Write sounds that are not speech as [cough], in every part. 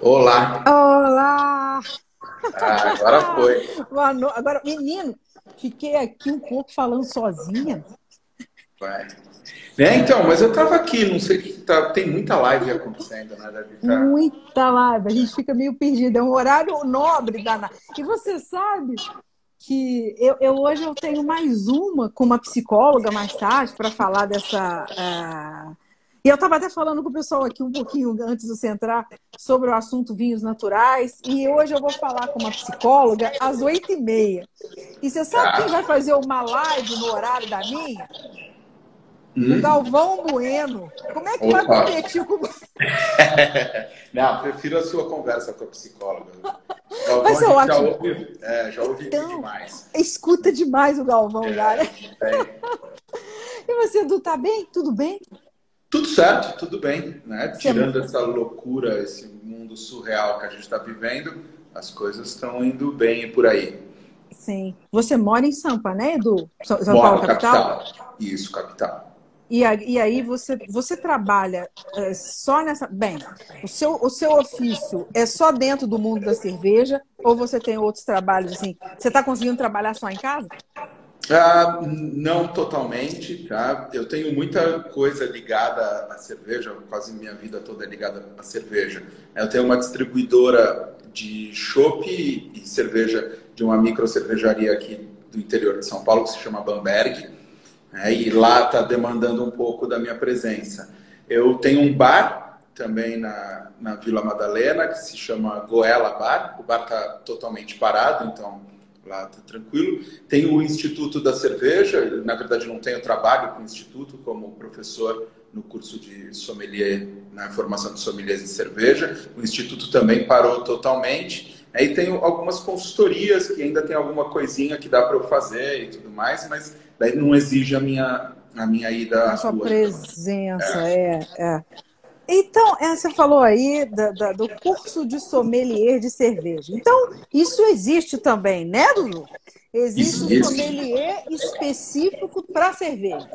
Olá! Olá! Ah, agora foi. Agora, menino, fiquei aqui um pouco falando sozinha. Vai. É, então, mas eu tava aqui, não sei o que tá. Tem muita live acontecendo, né, Davi? Tá... Muita live, a gente fica meio perdido. É um horário nobre, Dana. E você sabe que eu, eu, hoje eu tenho mais uma com uma psicóloga mais tarde para falar dessa. Uh... E eu estava até falando com o pessoal aqui um pouquinho antes de você entrar sobre o assunto vinhos naturais. E hoje eu vou falar com uma psicóloga às oito e meia. E você sabe quem vai fazer uma live no horário da minha? Hum? O Galvão Bueno. Como é que Opa. vai competir com. [laughs] Não, prefiro a sua conversa com a psicóloga. Galvão, Vai ser ótimo. Já ouve, é, já então, demais. Escuta demais o Galvão, é, cara. É. [laughs] E você, Edu, tá bem? Tudo bem? Tudo certo, tudo bem. Né? Tirando essa loucura, esse mundo surreal que a gente está vivendo, as coisas estão indo bem por aí. Sim. Você mora em Sampa, né, Edu? São Paulo, capital? capital? Isso, capital. E, aí você, você trabalha é, só nessa. Bem, o seu, o seu ofício é só dentro do mundo da cerveja ou você tem outros trabalhos assim? Você está conseguindo trabalhar só em casa? Ah, não totalmente, tá? Eu tenho muita coisa ligada à cerveja, quase minha vida toda é ligada à cerveja. Eu tenho uma distribuidora de chopp e cerveja de uma micro cervejaria aqui do interior de São Paulo que se chama Bamberg. Né? E lá está demandando um pouco da minha presença. Eu tenho um bar também na, na Vila Madalena, que se chama Goela Bar. O bar está totalmente parado, então lá está tranquilo. Tem o Instituto da Cerveja, na verdade não tenho trabalho com o Instituto como professor no curso de sommelier, na formação de sommeliers de cerveja. O Instituto também parou totalmente. Aí tenho algumas consultorias que ainda tem alguma coisinha que dá para eu fazer e tudo mais, mas daí não exige a minha, a minha ida. A sua presença, é. é, é. Então, é, você falou aí da, do curso de sommelier de cerveja. Então, isso existe também, né, Dudu? Existe isso, um sommelier específico para cerveja.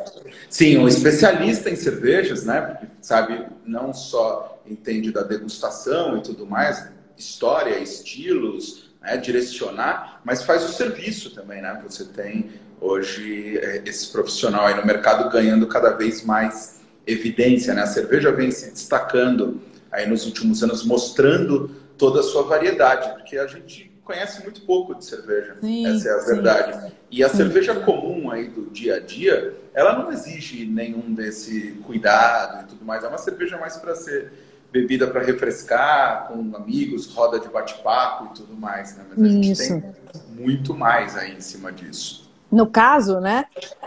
Sim, um especialista em cervejas, né? Porque sabe, não só entende da degustação e tudo mais, história, estilos, né? direcionar, mas faz o serviço também, né? Você tem hoje é, esse profissional aí no mercado ganhando cada vez mais evidência, né? A cerveja vem se destacando aí nos últimos anos, mostrando toda a sua variedade, porque a gente conhece muito pouco de cerveja, sim, essa é a verdade. Sim, e a sim. cerveja comum aí do dia a dia, ela não exige nenhum desse cuidado e tudo mais. É uma cerveja mais para ser bebida para refrescar, com amigos, roda de bate-papo e tudo mais, né? Mas a gente Isso. tem muito mais aí em cima disso. No caso, né?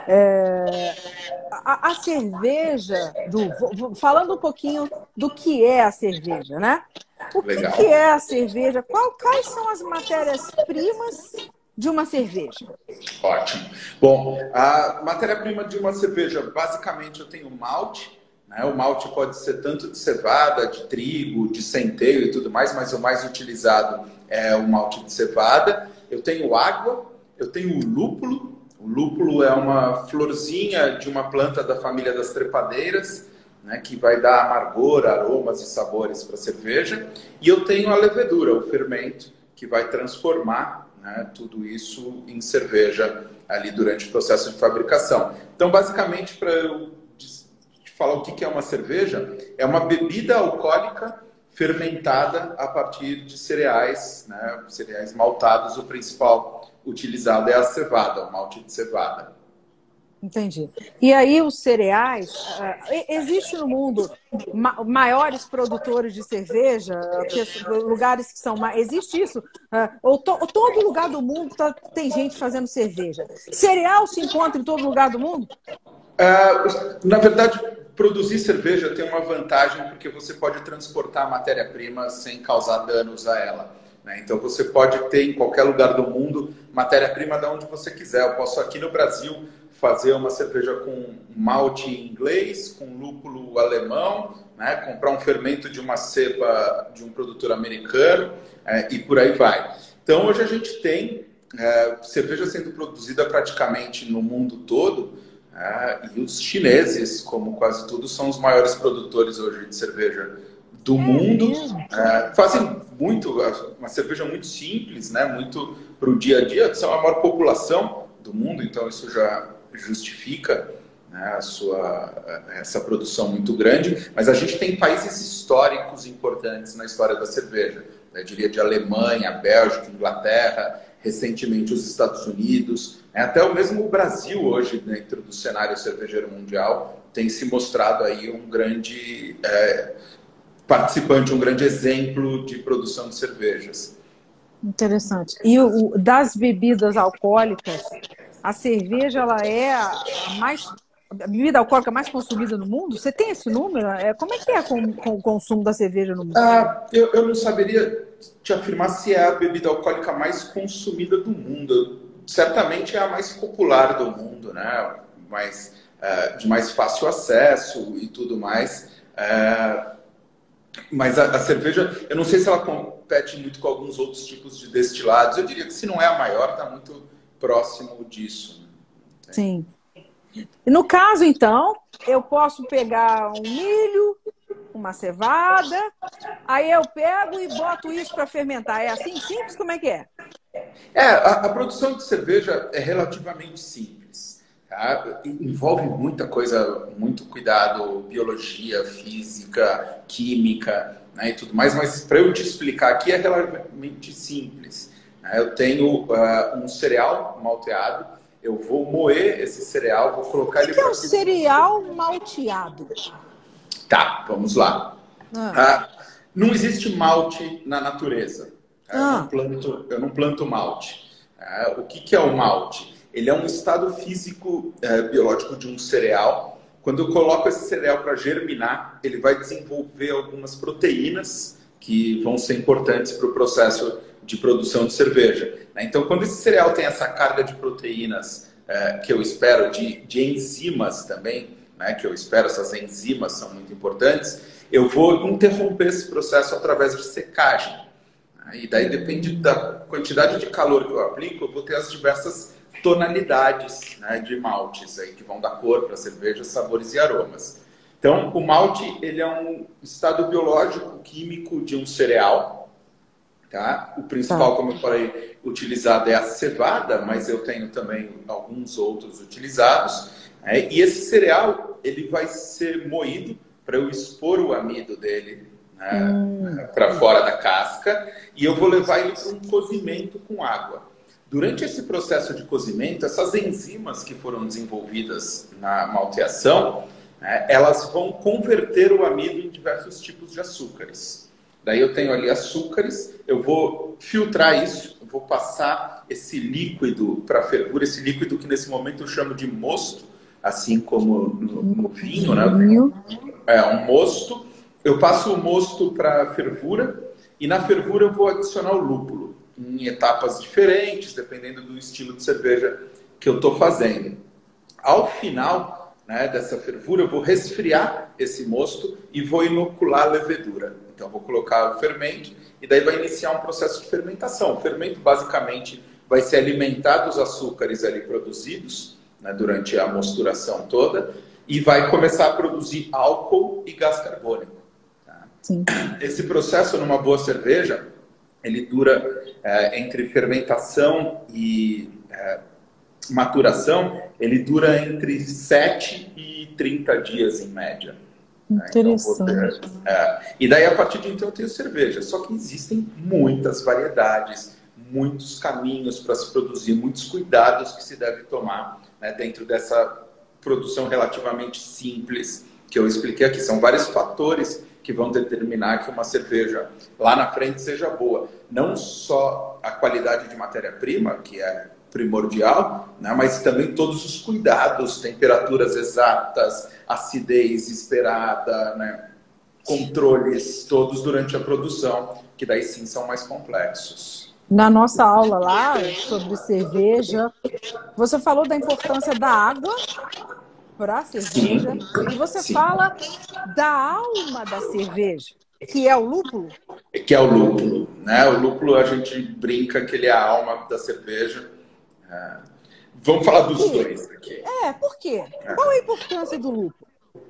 É, a, a, cerveja, do, falando um pouquinho do que é a cerveja, né? O que, que é a cerveja? Qual, quais são as matérias-primas de uma cerveja? Ótimo. Bom, a matéria-prima de uma cerveja, basicamente, eu tenho malte. Né? O malte pode ser tanto de cevada, de trigo, de centeio e tudo mais, mas o mais utilizado é o malte de cevada. Eu tenho água, eu tenho o lúpulo, o lúpulo é uma florzinha de uma planta da família das trepadeiras, né, que vai dar amargor, aromas e sabores para a cerveja. E eu tenho a levedura, o fermento, que vai transformar né, tudo isso em cerveja ali durante o processo de fabricação. Então, basicamente, para eu falar o que é uma cerveja, é uma bebida alcoólica fermentada a partir de cereais, né, cereais maltados, o principal utilizado é a cevada, o malte de cevada. Entendi. E aí os cereais, uh, existe no mundo ma maiores produtores de cerveja, lugares que são mais, existe isso? Uh, ou, to todo lugar do mundo tá, tem gente fazendo cerveja. Cereal se encontra em todo lugar do mundo? Uh, na verdade, produzir cerveja tem uma vantagem porque você pode transportar matéria-prima sem causar danos a ela. Né? Então você pode ter em qualquer lugar do mundo matéria-prima de onde você quiser. Eu posso aqui no Brasil fazer uma cerveja com malte inglês, com lúpulo alemão, né? comprar um fermento de uma cepa de um produtor americano é, e por aí vai. Então hoje a gente tem é, cerveja sendo produzida praticamente no mundo todo é, e os chineses, como quase tudo, são os maiores produtores hoje de cerveja do é mundo. É, fazem muito, uma cerveja muito simples, né? muito para o dia a dia, são a maior população do mundo, então isso já justifica né, a sua, essa produção muito grande. Mas a gente tem países históricos importantes na história da cerveja. Eu diria de Alemanha, Bélgica, Inglaterra, recentemente os Estados Unidos, né, até o mesmo Brasil hoje, dentro do cenário cervejeiro mundial, tem se mostrado aí um grande é, participante, um grande exemplo de produção de cervejas. Interessante. E o, das bebidas alcoólicas, a cerveja ela é a mais a bebida alcoólica mais consumida no mundo? Você tem esse número? É, como é que é com, com o consumo da cerveja no mundo? Ah, eu, eu não saberia te afirmar se é a bebida alcoólica mais consumida do mundo. Certamente é a mais popular do mundo, né? Mais, é, de mais fácil acesso e tudo mais. É, mas a, a, cerveja, eu não sei se ela compete muito com alguns outros tipos de destilados. Eu diria que se não é a maior, está muito próximo disso. Né? Sim. E no caso, então, eu posso pegar um milho, uma cevada, aí eu pego e boto isso para fermentar. É assim simples? Como é que é? É, a, a produção de cerveja é relativamente simples. Tá? Envolve muita coisa, muito cuidado, biologia, física, química né, e tudo mais, mas para eu te explicar aqui é relativamente simples. Né? Eu tenho uh, um cereal malteado, eu vou moer esse cereal, vou colocar ele. O que é um cereal malteado? Tá, vamos lá. Ah. Ah, não existe malte na natureza. Ah. Eu, não planto, eu não planto malte. Ah, o que, que é o malte? Ele é um estado físico é, biológico de um cereal. Quando eu coloco esse cereal para germinar, ele vai desenvolver algumas proteínas que vão ser importantes para o processo de produção de cerveja. Né? Então, quando esse cereal tem essa carga de proteínas é, que eu espero, de, de enzimas também, né, que eu espero, essas enzimas são muito importantes, eu vou interromper esse processo através de secagem. Né? E daí depende da quantidade de calor que eu aplico, eu vou ter as diversas tonalidades né, de maltes aí, que vão dar cor para a cerveja, sabores e aromas. Então, o malte ele é um estado biológico químico de um cereal, Tá? O principal, tá. como eu falei, utilizado é a cevada, mas eu tenho também alguns outros utilizados. Né? E esse cereal ele vai ser moído para eu expor o amido dele né? hum. para fora da casca e eu vou levar ele para um cozimento com água. Durante esse processo de cozimento, essas enzimas que foram desenvolvidas na malteação, né, elas vão converter o amido em diversos tipos de açúcares. Daí eu tenho ali açúcares, eu vou filtrar isso, vou passar esse líquido para fervura, esse líquido que nesse momento eu chamo de mosto, assim como no, no vinho, né? É um mosto. Eu passo o mosto para fervura e na fervura eu vou adicionar o lúpulo em etapas diferentes, dependendo do estilo de cerveja que eu estou fazendo. Ao final né, dessa fervura, eu vou resfriar esse mosto e vou inocular a levedura. Então, vou colocar o fermento e daí vai iniciar um processo de fermentação. O fermento, basicamente, vai se alimentar dos açúcares ali produzidos né, durante a mosturação toda e vai começar a produzir álcool e gás carbônico. Tá? Esse processo, numa boa cerveja, ele dura é, entre fermentação e é, maturação, ele dura entre 7 e 30 dias em média. Interessante. Então, é, e daí, a partir de então, eu tenho cerveja. Só que existem muitas variedades, muitos caminhos para se produzir, muitos cuidados que se deve tomar né, dentro dessa produção relativamente simples que eu expliquei aqui. São vários fatores que vão determinar que uma cerveja lá na frente seja boa. Não só a qualidade de matéria-prima, que é primordial, né? mas também todos os cuidados, temperaturas exatas, acidez esperada, né? controles todos durante a produção, que daí sim são mais complexos. Na nossa aula lá sobre cerveja, você falou da importância da água para a cerveja sim, e você sim. fala da alma da cerveja, que é o lúpulo. Que é o lúpulo, né? O lúpulo a gente brinca que ele é a alma da cerveja vamos falar dos dois aqui. É, por quê? É. Qual a importância do lúpulo?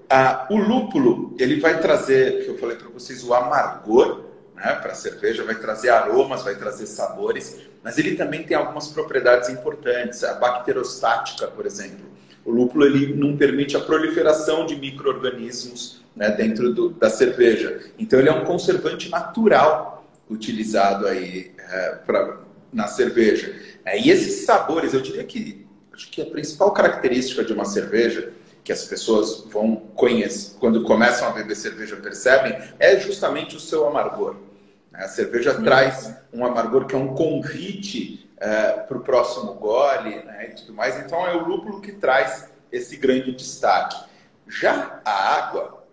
Ah, o lúpulo, ele vai trazer, que eu falei para vocês, o amargor né, para a cerveja, vai trazer aromas, vai trazer sabores, mas ele também tem algumas propriedades importantes. A bacterostática, por exemplo. O lúpulo ele não permite a proliferação de micro-organismos né, dentro do, da cerveja. Então ele é um conservante natural utilizado aí é, pra, na cerveja. É, e esses sabores, eu diria que acho que a principal característica de uma cerveja que as pessoas vão conhecer, quando começam a beber cerveja percebem, é justamente o seu amargor. A cerveja Sim. traz um amargor que é um convite é, para o próximo gole né, e tudo mais. Então é o lúpulo que traz esse grande destaque. Já a água,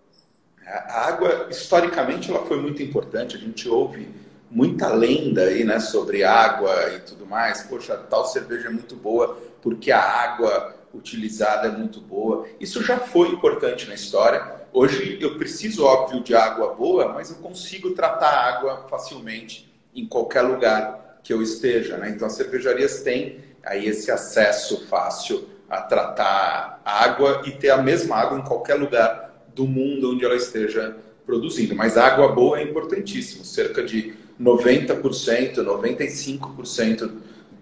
a água historicamente ela foi muito importante. A gente ouve muita lenda aí, né, sobre água e tudo mais. Poxa, tal cerveja é muito boa porque a água utilizada é muito boa. Isso já foi importante na história. Hoje eu preciso, óbvio, de água boa, mas eu consigo tratar água facilmente em qualquer lugar que eu esteja. Né? Então as cervejarias têm aí esse acesso fácil a tratar água e ter a mesma água em qualquer lugar do mundo onde ela esteja produzindo. Mas água boa é importantíssimo. Cerca de 90%, 95%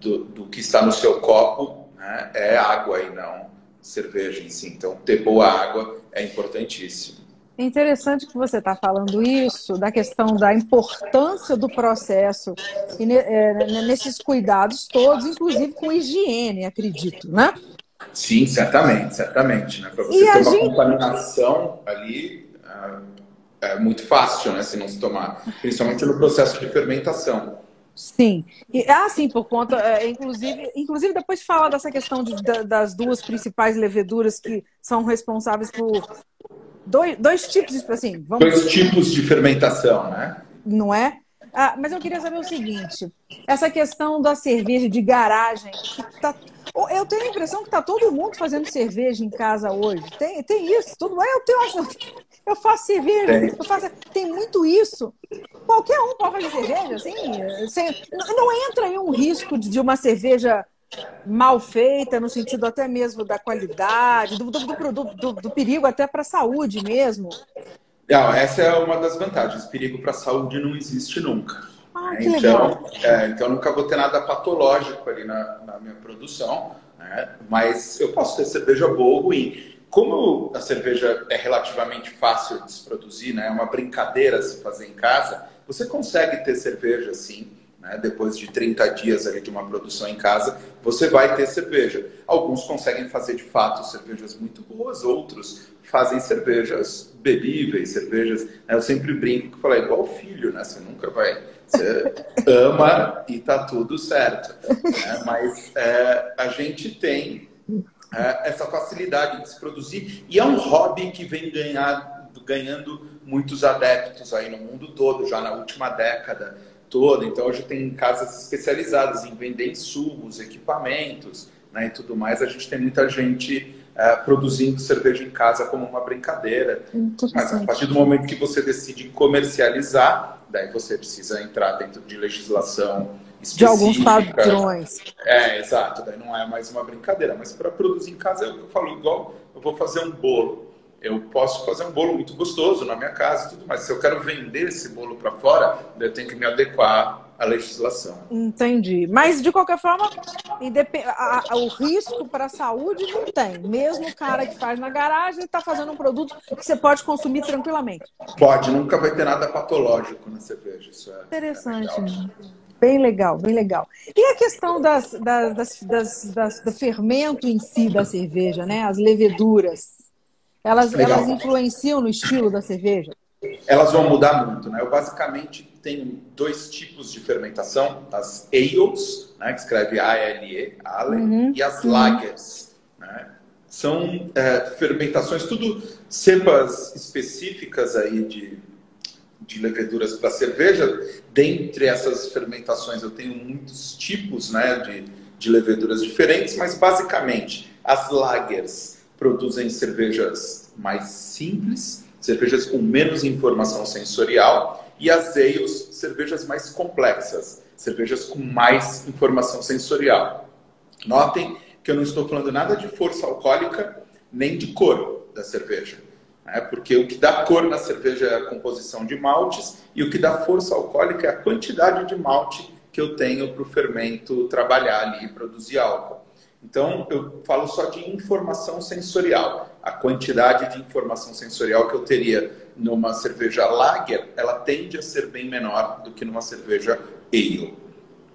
do, do que está no seu copo né, é água e não cerveja em si. Então, ter boa água é importantíssimo. É interessante que você está falando isso, da questão da importância do processo e é, nesses cuidados todos, inclusive com higiene, acredito, né? Sim, certamente, certamente. Né? Para você e ter uma gente... contaminação ali, é, é muito fácil, né? Se não se tomar, principalmente no processo de fermentação. Sim. E, ah, sim, por conta, é, inclusive, inclusive depois fala dessa questão de, da, das duas principais leveduras que são responsáveis por dois, dois tipos, assim, vamos dois tipos de fermentação, né? Não é? Ah, mas eu queria saber o seguinte: essa questão da cerveja de garagem, tá, eu tenho a impressão que está todo mundo fazendo cerveja em casa hoje. Tem, tem isso, tudo é. Eu tenho, eu faço cerveja, eu faço, tem muito isso. Qualquer um pode fazer cerveja, assim, sem, não entra em um risco de uma cerveja mal feita, no sentido até mesmo da qualidade, do, do, do, do perigo até para a saúde mesmo. Não, essa é uma das vantagens. Perigo para a saúde não existe nunca. Ah, então, legal. É, então, nunca vou ter nada patológico ali na, na minha produção, né? mas eu posso ter cerveja boa ou ruim. Como a cerveja é relativamente fácil de se produzir, né? é uma brincadeira se fazer em casa, você consegue ter cerveja assim, né? depois de 30 dias ali de uma produção em casa, você vai ter cerveja. Alguns conseguem fazer de fato cervejas muito boas, outros fazem cervejas bebíveis, cervejas. Né? Eu sempre brinco que falo, é igual filho, né? Você nunca vai. Você [laughs] ama e tá tudo certo. Né? Mas é, a gente tem é, essa facilidade de se produzir e é um hobby que vem ganhar, ganhando muitos adeptos aí no mundo todo, já na última década toda. Então hoje tem casas especializadas em vender insumos, equipamentos né, e tudo mais. A gente tem muita gente é, produzindo cerveja em casa como uma brincadeira. Mas a partir do momento que você decide comercializar, daí você precisa entrar dentro de legislação específica. De alguns padrões. É, exato. Daí não é mais uma brincadeira. Mas para produzir em casa eu falo, igual eu vou fazer um bolo eu posso fazer um bolo muito gostoso na minha casa e tudo mais. Se eu quero vender esse bolo para fora, eu tenho que me adequar à legislação. Entendi. Mas, de qualquer forma, o risco para a saúde não tem. Mesmo o cara que faz na garagem está fazendo um produto que você pode consumir tranquilamente. Pode, nunca vai ter nada patológico na cerveja. Isso é interessante. É Bem legal, bem legal. E a questão das, das, das, das, do fermento em si da cerveja, né? As leveduras. Elas, elas influenciam no estilo da cerveja? Elas vão mudar muito, né? Eu basicamente tenho dois tipos de fermentação, as ales, né, que escreve A-L-E, ale, uhum. e as uhum. lagers, né? São é, fermentações, tudo cepas específicas aí de, de leveduras para cerveja. Dentre essas fermentações eu tenho muitos tipos né, de, de leveduras diferentes, mas basicamente as lagers produzem cervejas mais simples, cervejas com menos informação sensorial, e as ales, cervejas mais complexas, cervejas com mais informação sensorial. Notem que eu não estou falando nada de força alcoólica nem de cor da cerveja. Né? Porque o que dá cor na cerveja é a composição de maltes e o que dá força alcoólica é a quantidade de malte que eu tenho para o fermento trabalhar ali e produzir álcool. Então, eu falo só de informação sensorial. A quantidade de informação sensorial que eu teria numa cerveja lager, ela tende a ser bem menor do que numa cerveja ale.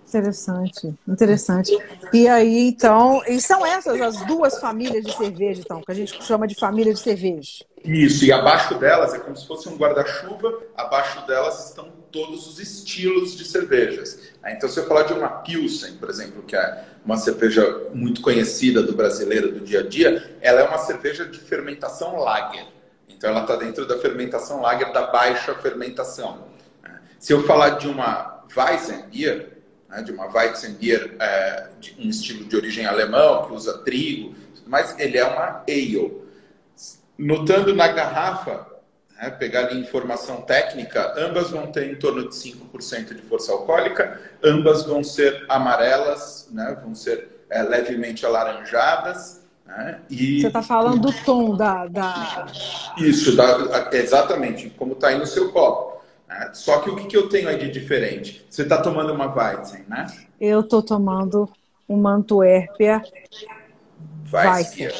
Interessante, interessante. E aí, então, e são essas as duas famílias de cerveja, então, que a gente chama de família de cerveja. Isso, e abaixo delas é como se fosse um guarda-chuva, abaixo delas estão todos os estilos de cervejas. Então, se eu falar de uma Pilsen, por exemplo, que é uma cerveja muito conhecida do brasileiro do dia a dia, ela é uma cerveja de fermentação lager. Então, ela está dentro da fermentação lager da baixa fermentação. Se eu falar de uma Weizenbier, né, de uma Weizenbier, é, de um estilo de origem alemão, que usa trigo, mas ele é uma ale. Notando na garrafa, né, pegar ali informação técnica, ambas vão ter em torno de 5% de força alcoólica, ambas vão ser amarelas, né, vão ser é, levemente alaranjadas. Né, e... Você está falando do tom da. da... Isso, da, exatamente, como está aí no seu copo. Né? Só que o que, que eu tenho aí de diferente? Você está tomando uma Weizen, né? Eu estou tomando uma Antuérpia Weissbier.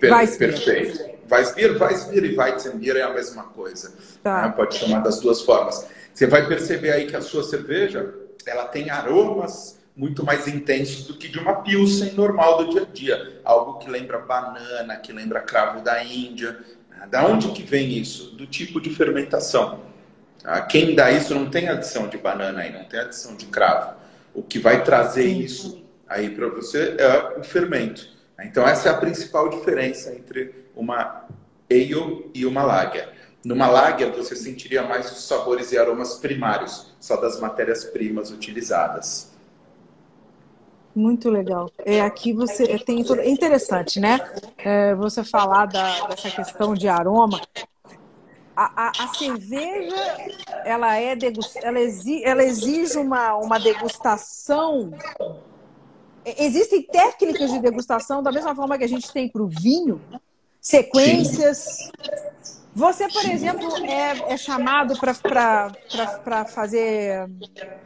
Per Weissbier. Perfeito. Weissbier, Weissbier e Weizenbier é a mesma coisa. Tá. Né? Pode chamar das duas formas. Você vai perceber aí que a sua cerveja ela tem aromas muito mais intensos do que de uma Pilsen normal do dia a dia. Algo que lembra banana, que lembra cravo da Índia. Da onde que vem isso? Do tipo de fermentação. Tá? Quem dá isso não tem adição de banana aí, não tem adição de cravo. O que vai trazer Sim. isso aí para você é o fermento. Então essa é a principal diferença entre uma ale e uma lager. Numa lager você sentiria mais os sabores e aromas primários, só das matérias-primas utilizadas. Muito legal. É, aqui você tem tudo. É interessante, né? É, você falar da, dessa questão de aroma a, a, a, cerveja ela é degust, ela, exige, ela exige uma, uma degustação. Existem técnicas de degustação da mesma forma que a gente tem para o vinho, sequências. Você, por exemplo, é, é chamado para fazer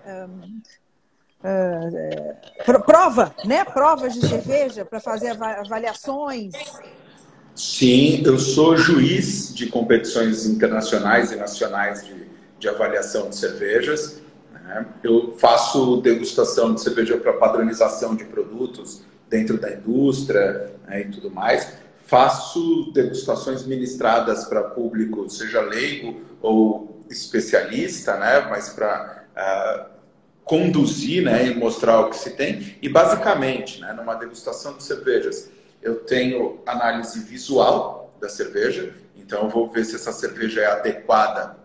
um, uh, prova, né? Provas de cerveja, para fazer avaliações. Sim, eu sou juiz de competições internacionais e nacionais de, de avaliação de cervejas. Né? Eu faço degustação de cerveja para padronização de produtos dentro da indústria né, e tudo mais. Faço degustações ministradas para público, seja leigo ou especialista, né? mas para uh, ah, conduzir né, e mostrar o que se tem. E basicamente, né, numa degustação de cervejas, eu tenho análise visual da cerveja, então eu vou ver se essa cerveja é adequada,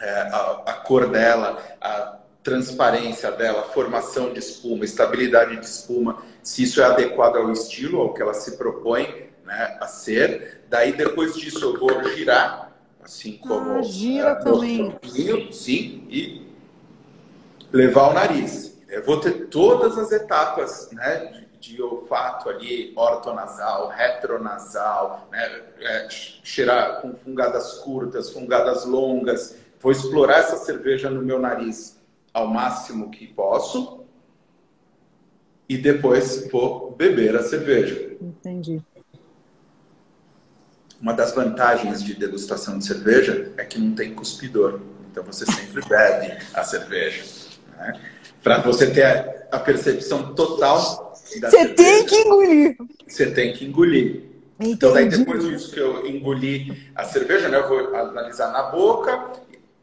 é, a, a cor dela, a transparência dela, formação de espuma, estabilidade de espuma, se isso é adequado ao estilo, ao que ela se propõe né, a ser. Daí, depois disso, eu vou girar, assim como... Ah, gira é, também. Sim, e levar o nariz. Eu vou ter todas as etapas né, de olfato ali, ortonasal, retronasal, né? É, cheirar com fungadas curtas, fungadas longas. Vou explorar essa cerveja no meu nariz ao máximo que posso e depois vou beber a cerveja. Entendi. Uma das vantagens de degustação de cerveja é que não tem cuspidor. Então você sempre [laughs] bebe a cerveja. Né? Para você ter a percepção total você tem que engolir. Você tem que engolir. Entendi. Então, daí depois disso que eu engoli a cerveja, né, eu vou analisar na boca,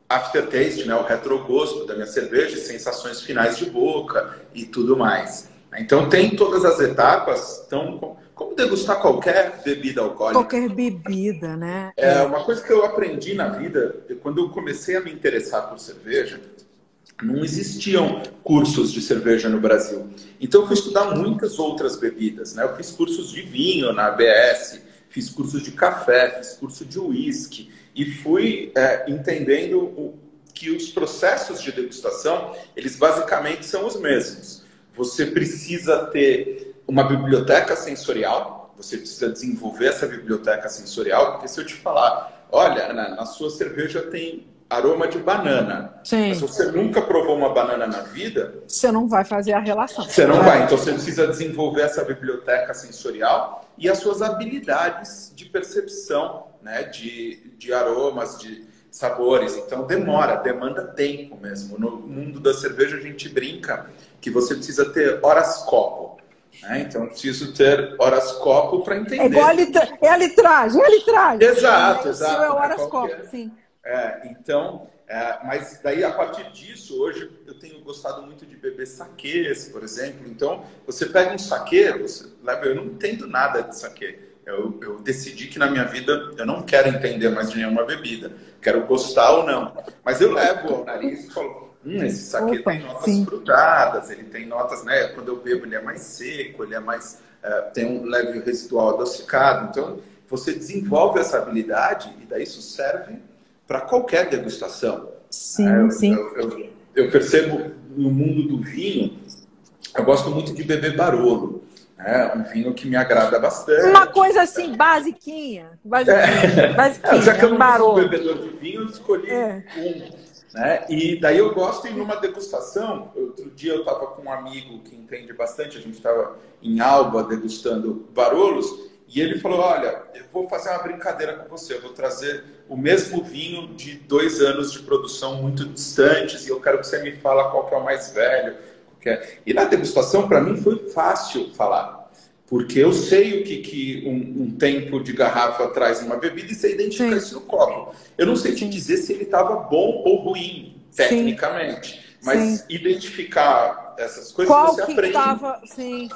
aftertaste, né, o retrogosto da minha cerveja, sensações finais de boca e tudo mais. Então, tem todas as etapas, então, como degustar qualquer bebida alcoólica. Qualquer bebida, né? É uma coisa que eu aprendi na vida, quando eu comecei a me interessar por cerveja, não existiam cursos de cerveja no Brasil. Então eu fui estudar muitas outras bebidas, né? Eu fiz cursos de vinho na ABS, fiz cursos de café, fiz curso de uísque e fui é, entendendo o, que os processos de degustação eles basicamente são os mesmos. Você precisa ter uma biblioteca sensorial, você precisa desenvolver essa biblioteca sensorial, porque se eu te falar olha, Ana, na sua cerveja tem aroma de banana. Sim. Mas se você nunca provou uma banana na vida, você não vai fazer a relação. Você não vai. Então você precisa desenvolver essa biblioteca sensorial e as suas habilidades de percepção, né, de, de aromas, de sabores. Então demora, demanda tempo mesmo. No mundo da cerveja a gente brinca que você precisa ter horas copo. Né? Então eu preciso ter horas copo para entender. É igual a, litra... é a litragem, é a litragem. Exato, é, exato. é horas copo, sim. É, então, é, mas daí a partir disso, hoje eu tenho gostado muito de beber saquês, por exemplo. Então, você pega um saquê, você leva, eu não entendo nada de saquê. Eu, eu, decidi que na minha vida eu não quero entender mais de nenhuma bebida. Quero gostar ou não. Mas eu levo ao nariz e falo, hum, esse saquê Opa, tem notas sim. frutadas, ele tem notas, né? Quando eu bebo ele é mais seco, ele é mais, é, tem um leve residual adocicado. Então, você desenvolve essa habilidade e daí isso serve para qualquer degustação. Sim, é, eu, sim. Eu, eu, eu, percebo no mundo do vinho, eu gosto muito de beber Barolo. É um vinho que me agrada bastante. Uma coisa assim, basiquinha. Basiquinha, é. basiquinha [laughs] é, já que eu não sou bebedor de vinho, eu escolhi é. um. Né? E daí eu gosto em uma degustação. Outro dia eu estava com um amigo que entende bastante, a gente estava em Alba degustando Barolos, e ele falou: Olha, eu vou fazer uma brincadeira com você, eu vou trazer o mesmo vinho de dois anos de produção muito distantes e eu quero que você me fala qual que é o mais velho. É. E na degustação, para mim, foi fácil falar, porque eu sei o que, que um, um tempo de garrafa traz numa bebida e você identifica Sim. isso no copo. Eu não sei te dizer se ele estava bom ou ruim, tecnicamente. Sim. Mas Sim. identificar essas coisas Qual você aprende. Tava... Sim.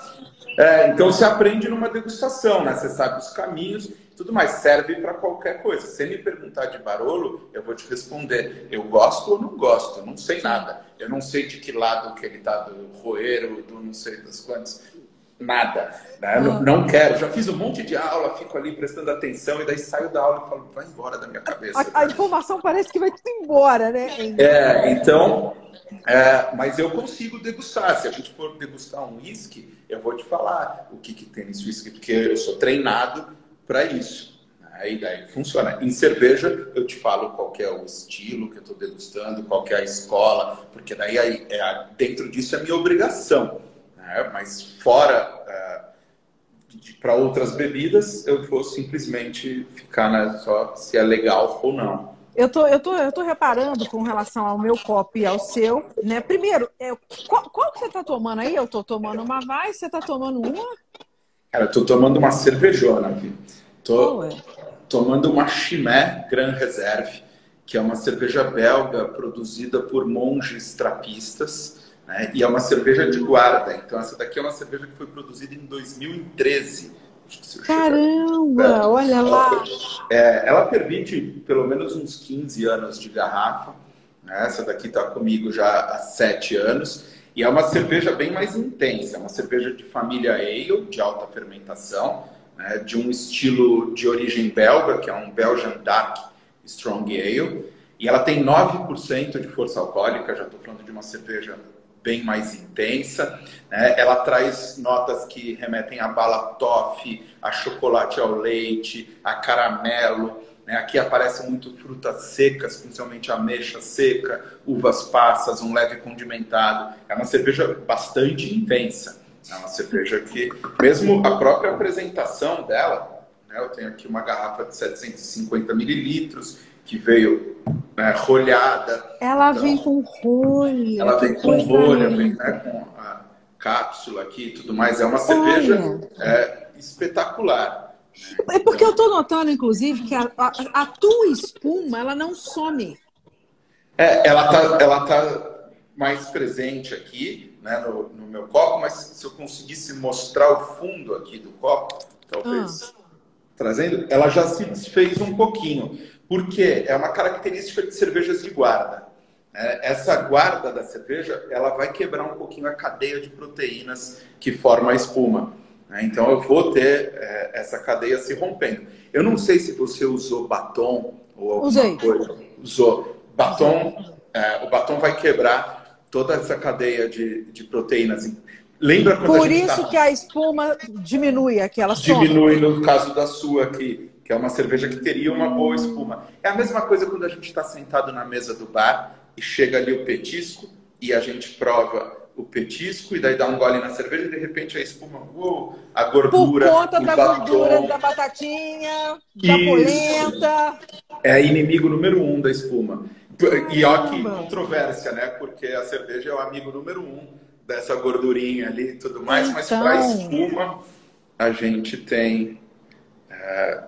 É, então você aprende numa degustação, né? Você sabe os caminhos, tudo mais. Serve para qualquer coisa. Se me perguntar de Barolo, eu vou te responder. Eu gosto ou não gosto? Eu não sei nada. Eu não sei de que lado que ele tá do roeiro, do não sei das quantas. Nada. Né? Não, não, quero. Já fiz um monte de aula, fico ali prestando atenção e daí saio da aula e falo, vai embora da minha cabeça. A, a informação parece que vai tudo embora, né? É, então é, mas eu consigo degustar. Se a gente for degustar um whisky, eu vou te falar o que, que tem nesse whisky, porque eu sou treinado para isso. Aí daí funciona. Em cerveja, eu te falo qual é o estilo que eu estou degustando, qual é a escola, porque daí é, dentro disso é minha obrigação. Né? Mas fora é, para outras bebidas, eu vou simplesmente ficar né, só se é legal ou não. Eu tô, eu, tô, eu tô reparando com relação ao meu copo e ao seu, né? Primeiro, é, qual, qual que você tá tomando aí? Eu tô tomando uma vai, você tá tomando uma? Cara, eu tô tomando uma cervejona aqui. Tô é? tomando uma Chimé Grand Reserve, que é uma cerveja belga produzida por monges trapistas, né? E é uma cerveja de guarda. Então essa daqui é uma cerveja que foi produzida em 2013 Caramba, olha lá. É, ela permite pelo menos uns 15 anos de garrafa. Né? Essa daqui está comigo já há 7 anos. E é uma cerveja bem mais intensa. É uma cerveja de família ale, de alta fermentação, né? de um estilo de origem belga, que é um Belgian Dark Strong Ale. E ela tem 9% de força alcoólica. Já estou falando de uma cerveja bem mais intensa. Né? Ela traz notas que remetem a bala toffee, a chocolate ao leite, a caramelo. Né? Aqui aparecem muito frutas secas, principalmente ameixa seca, uvas passas, um leve condimentado. É uma cerveja bastante intensa. É uma cerveja que, mesmo a própria apresentação dela, né? eu tenho aqui uma garrafa de 750 mililitros, que veio né, rolhada. Ela então, vem com rolha. Ela vem com rolha, vem né, com a cápsula aqui e tudo mais. É uma cerveja é, espetacular. É porque eu estou notando, inclusive, que a, a, a, tua espuma ela não some. É, ela tá, ela tá mais presente aqui, né, no, no meu copo, mas se eu conseguisse mostrar o fundo aqui do copo, talvez ah. trazendo, ela já se desfez um pouquinho. Porque é uma característica de cervejas de guarda. Né? Essa guarda da cerveja, ela vai quebrar um pouquinho a cadeia de proteínas que forma a espuma. Né? Então eu vou ter é, essa cadeia se rompendo. Eu não sei se você usou batom ou alguma Usei. coisa. Usou. Batom, é, o batom vai quebrar toda essa cadeia de, de proteínas. Lembra quando Por isso tá... que a espuma diminui, aquela Diminui no caso da sua aqui que é uma cerveja que teria uma boa espuma. É a mesma coisa quando a gente está sentado na mesa do bar e chega ali o petisco e a gente prova o petisco e daí dá um gole na cerveja e de repente a espuma, uou, a gordura. Por conta da batom. gordura da batatinha, da polenta. É inimigo número um da espuma. Caramba. E ó que controvérsia, né? Porque a cerveja é o amigo número um dessa gordurinha ali e tudo mais, então... mas para espuma a gente tem. É,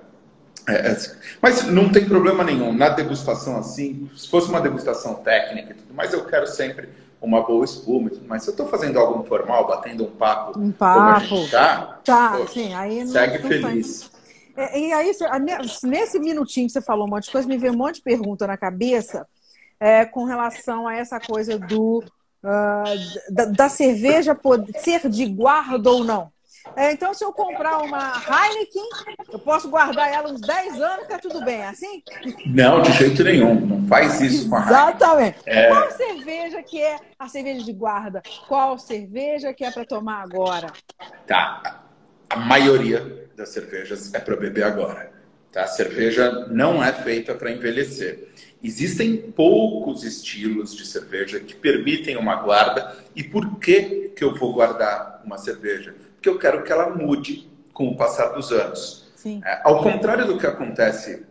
é, é, mas não tem problema nenhum. Na degustação assim, se fosse uma degustação técnica e tudo mais, eu quero sempre uma boa espuma e tudo mais. Se eu estou fazendo algo informal, batendo um papo, um papo. tá, tá pô, sim, aí não, segue feliz. É, e aí, nesse minutinho que você falou um monte de coisa, me veio um monte de pergunta na cabeça é, com relação a essa coisa do uh, da, da, cerveja poder ser de guarda ou não. É, então, se eu comprar uma Heineken, eu posso guardar ela uns 10 anos, tá tudo bem, é assim? Não, de jeito nenhum. Não faz isso com a Heineken. Exatamente. É... Qual cerveja que é a cerveja de guarda? Qual cerveja que é para tomar agora? Tá. A maioria das cervejas é para beber agora. Tá? A cerveja não é feita para envelhecer. Existem poucos estilos de cerveja que permitem uma guarda. E por que, que eu vou guardar uma cerveja? Porque eu quero que ela mude com o passar dos anos. É, ao contrário do que acontece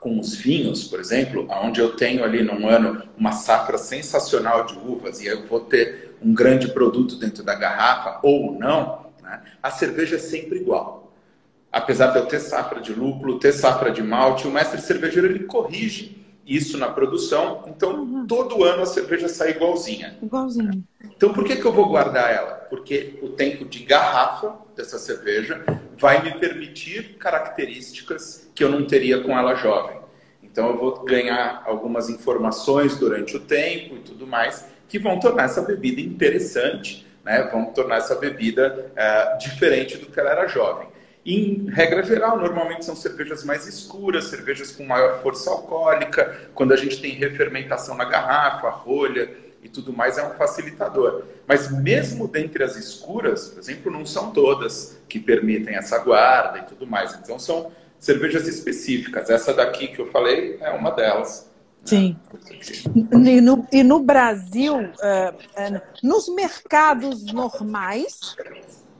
com os vinhos, por exemplo, onde eu tenho ali num ano uma safra sensacional de uvas e eu vou ter um grande produto dentro da garrafa ou não, né? a cerveja é sempre igual. Apesar de eu ter safra de lúpulo, ter safra de malte, o mestre cervejeiro ele corrige isso na produção. Então, uhum. todo ano a cerveja sai igualzinha. Igualzinha. Então, por que, que eu vou guardar ela? Porque o tempo de garrafa dessa cerveja vai me permitir características que eu não teria com ela jovem. Então, eu vou ganhar algumas informações durante o tempo e tudo mais que vão tornar essa bebida interessante, né? vão tornar essa bebida uh, diferente do que ela era jovem. Em regra geral, normalmente são cervejas mais escuras, cervejas com maior força alcoólica. Quando a gente tem refermentação na garrafa, rolha e tudo mais, é um facilitador. Mas mesmo dentre as escuras, por exemplo, não são todas que permitem essa guarda e tudo mais. Então são cervejas específicas. Essa daqui que eu falei é uma delas. Sim. E no, e no Brasil, uh, uh, nos mercados normais,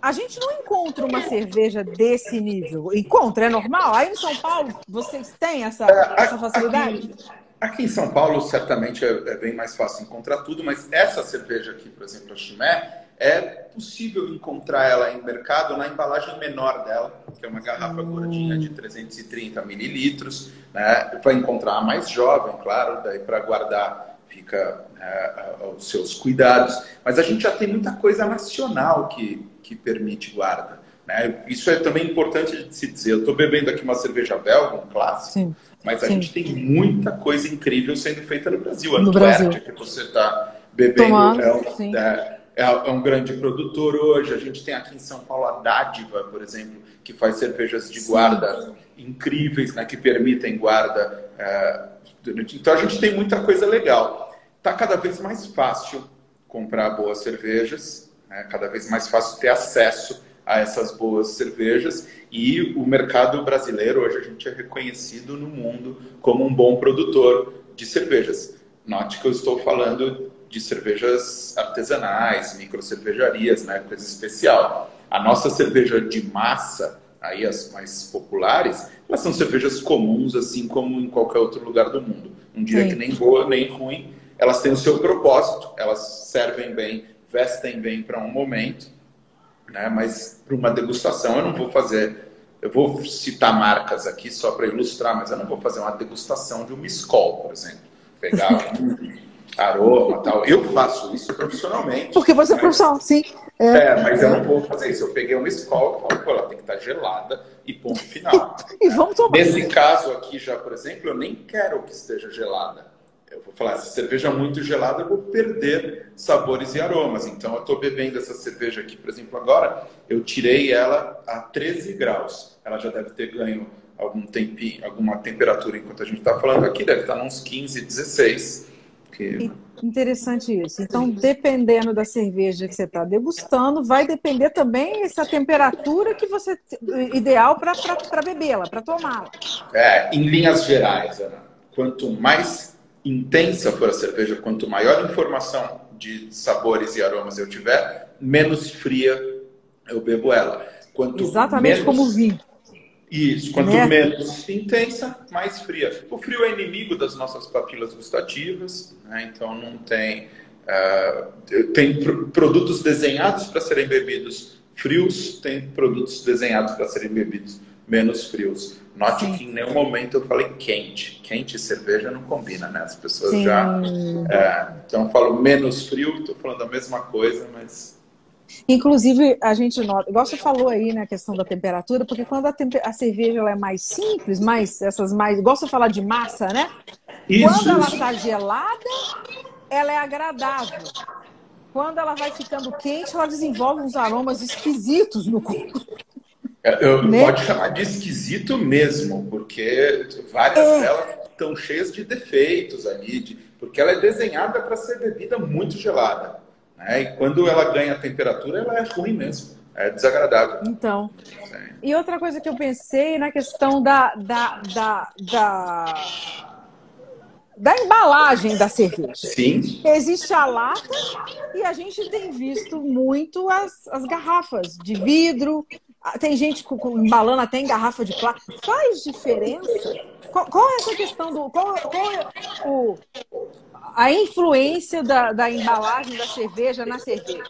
a gente não encontra uma cerveja desse nível. Encontra, é normal? Aí em São Paulo, vocês têm essa, é, essa facilidade? Aqui, aqui, em São Paulo, certamente é, é, bem mais fácil encontrar tudo, mas essa cerveja aqui, por exemplo, a Chimé, é possível encontrar ela em mercado na embalagem menor dela, que é uma garrafa hum. gordinha de 330 mililitros. Né? Vai encontrar a mais jovem, claro, daí para guardar fica é, aos seus cuidados. Mas a gente já tem muita coisa nacional que que permite guarda. Né? Isso é também importante de se dizer. Eu estou bebendo aqui uma cerveja belga, um clássico, sim, mas a sim. gente tem muita coisa incrível sendo feita no Brasil. A no Brasil. que você está bebendo é, um, é, é, é, um grande produtor hoje. A gente tem aqui em São Paulo a Dádiva, por exemplo, que faz cervejas de guarda sim. incríveis, né, que permitem guarda. É, então a gente tem muita coisa legal. Está cada vez mais fácil comprar boas cervejas é cada vez mais fácil ter acesso a essas boas cervejas e o mercado brasileiro hoje a gente é reconhecido no mundo como um bom produtor de cervejas. Note que eu estou falando de cervejas artesanais, micro cervejarias, né, coisa especial. A nossa cerveja de massa, aí as mais populares, elas são cervejas comuns, assim como em qualquer outro lugar do mundo. Não diria Sim. que nem boa nem ruim, elas têm o seu propósito, elas servem bem vestem bem para um momento, né? mas para uma degustação eu não vou fazer. Eu vou citar marcas aqui só para ilustrar, mas eu não vou fazer uma degustação de uma escola, por exemplo. Pegar um aroma tal. Eu faço isso profissionalmente. Porque você é profissional, sim. É, é, mas eu não vou fazer isso. Eu peguei uma escola e falei, ela tem que estar gelada e ponto final. [laughs] e vamos tomar. Nesse caso aqui já, por exemplo, eu nem quero que esteja gelada eu vou falar, se cerveja muito gelada, eu vou perder sabores e aromas. Então, eu estou bebendo essa cerveja aqui, por exemplo, agora, eu tirei ela a 13 graus. Ela já deve ter ganho algum tempinho, alguma temperatura enquanto a gente está falando aqui, deve estar uns 15, 16. Que... Interessante isso. Então, dependendo da cerveja que você está degustando, vai depender também essa temperatura que você ideal para bebê-la, para tomá-la. É, em linhas gerais, Ana, quanto mais intensa for a cerveja, quanto maior informação de sabores e aromas eu tiver, menos fria eu bebo ela. Quanto Exatamente menos... como vinho. Isso, quanto né? menos intensa, mais fria. O frio é inimigo das nossas papilas gustativas, né? então não tem. Uh, tem produtos desenhados para serem bebidos frios, tem produtos desenhados para serem bebidos menos frios. Note Sim. que em nenhum momento eu falei quente. Quente e cerveja não combina, né? As pessoas Sim. já. É, então eu falo menos frio, estou falando a mesma coisa, mas. Inclusive, a gente nota, igual você falou aí, né, a questão da temperatura, porque quando a, a cerveja é mais simples, mais essas mais. Igual você falar de massa, né? Isso, quando ela está gelada, ela é agradável. Quando ela vai ficando quente, ela desenvolve uns aromas esquisitos no corpo. É, eu, né? Pode chamar de esquisito mesmo, porque várias é. delas estão cheias de defeitos ali, de, porque ela é desenhada para ser bebida muito gelada. Né? E quando ela ganha temperatura, ela é ruim mesmo. É desagradável. Então. E outra coisa que eu pensei na questão da, da, da, da da embalagem da cerveja. Sim. Existe a lata e a gente tem visto muito as, as garrafas de vidro, tem gente com, com, embalando até em garrafa de plástico. Faz diferença? Qual, qual, é essa questão do. Qual, qual é o, a influência da, da embalagem da cerveja na cerveja?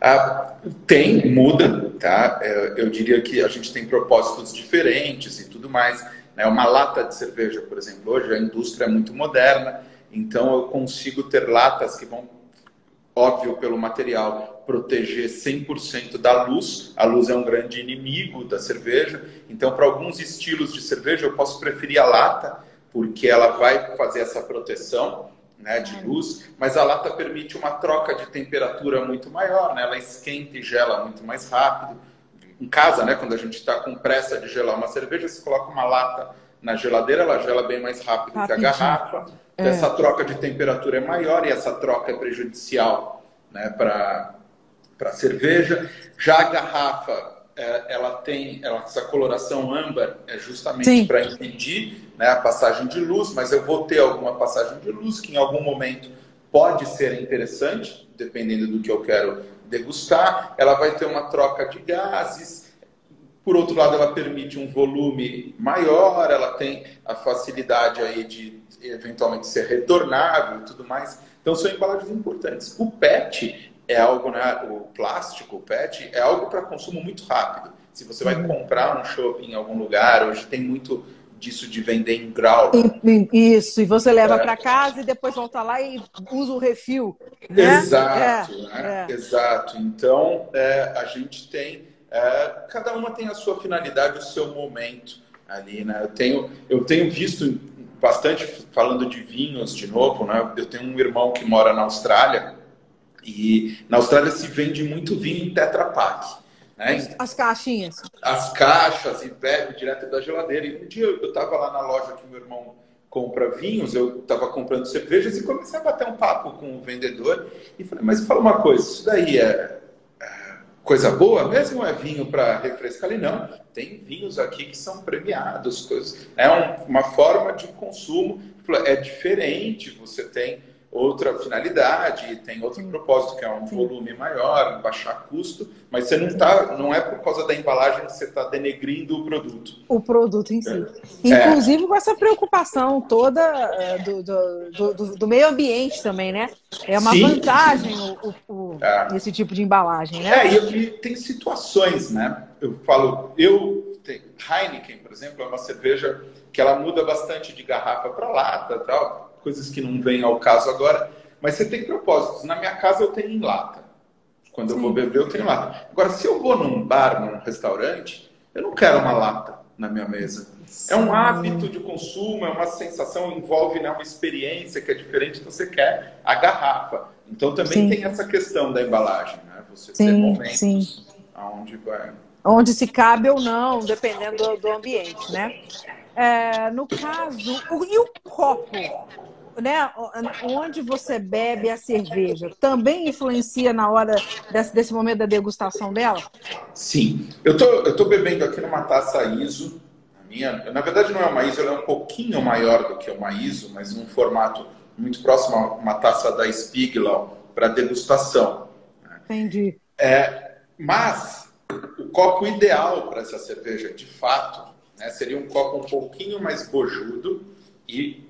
Ah, tem, muda, tá? É, eu diria que a gente tem propósitos diferentes e tudo mais. Né? Uma lata de cerveja, por exemplo, hoje a indústria é muito moderna, então eu consigo ter latas que vão óbvio pelo material, proteger 100% da luz. A luz é um grande inimigo da cerveja. Então, para alguns estilos de cerveja, eu posso preferir a lata, porque ela vai fazer essa proteção né, de luz, mas a lata permite uma troca de temperatura muito maior, né? ela esquenta e gela muito mais rápido. Em casa, né, quando a gente está com pressa de gelar uma cerveja, você coloca uma lata na geladeira, ela gela bem mais rápido Rapidinho. que a garrafa. É. Essa troca de temperatura é maior e essa troca é prejudicial né, para a cerveja. Já a garrafa, é, ela tem ela, essa coloração âmbar é justamente para impedir né, a passagem de luz, mas eu vou ter alguma passagem de luz que em algum momento pode ser interessante, dependendo do que eu quero degustar. Ela vai ter uma troca de gases, por outro lado, ela permite um volume maior, ela tem a facilidade aí de eventualmente ser retornável e tudo mais. Então, são embalagens importantes. O PET é algo, né, o plástico, o PET, é algo para consumo muito rápido. Se você vai comprar um shopping em algum lugar, hoje tem muito disso de vender em grau. Isso, e você leva é. para casa e depois volta lá e usa o refil. Né? Exato, é, né? é. exato. Então, é, a gente tem é, cada uma tem a sua finalidade, o seu momento ali, né? Eu tenho, eu tenho visto bastante, falando de vinhos de novo, né? Eu tenho um irmão que mora na Austrália e na Austrália se vende muito vinho em Tetra Pak. Né? As caixinhas. As caixas e bebe direto da geladeira. E um dia eu estava lá na loja que meu irmão compra vinhos, eu estava comprando cervejas e comecei a bater um papo com o vendedor e falei, mas fala uma coisa, isso daí é coisa boa mesmo é vinho para refrescar ali? Não, tem vinhos aqui que são premiados, coisas. É uma forma de consumo, é diferente, você tem outra finalidade, tem outro propósito, que é um volume maior, baixar custo, mas você não tá, não é por causa da embalagem que você está denegrindo o produto. O produto em si. É. Inclusive com essa preocupação toda é, do, do, do, do, meio ambiente também, né? É uma sim, vantagem sim. O, o, é. esse tipo de embalagem, né? É, e, e tem situações, né? Eu falo, eu, Heineken, por exemplo, é uma cerveja que ela muda bastante de garrafa para lata tal coisas que não vêm ao caso agora, mas você tem propósitos. Na minha casa eu tenho em lata. Quando Sim. eu vou beber, eu tenho lata. Agora, se eu vou num bar, num restaurante, eu não quero uma lata na minha mesa. Sim. É um hábito de consumo, é uma sensação, envolve né, uma experiência que é diferente, então você quer a garrafa. Então também sim. tem essa questão da embalagem, né? Você sim, ter momentos sim. onde vai. Onde se cabe ou não, dependendo do, do ambiente, né? É, no caso, o, e o copo? Né, onde você bebe a cerveja, também influencia na hora desse, desse momento da degustação dela? Sim. Eu tô, eu tô bebendo aqui numa taça ISO. Minha, na verdade, não é uma ISO, ela é um pouquinho maior do que uma ISO, mas num formato muito próximo a uma taça da Spiegelau para degustação. Entendi. É, mas o copo ideal para essa cerveja, de fato, né, seria um copo um pouquinho mais bojudo e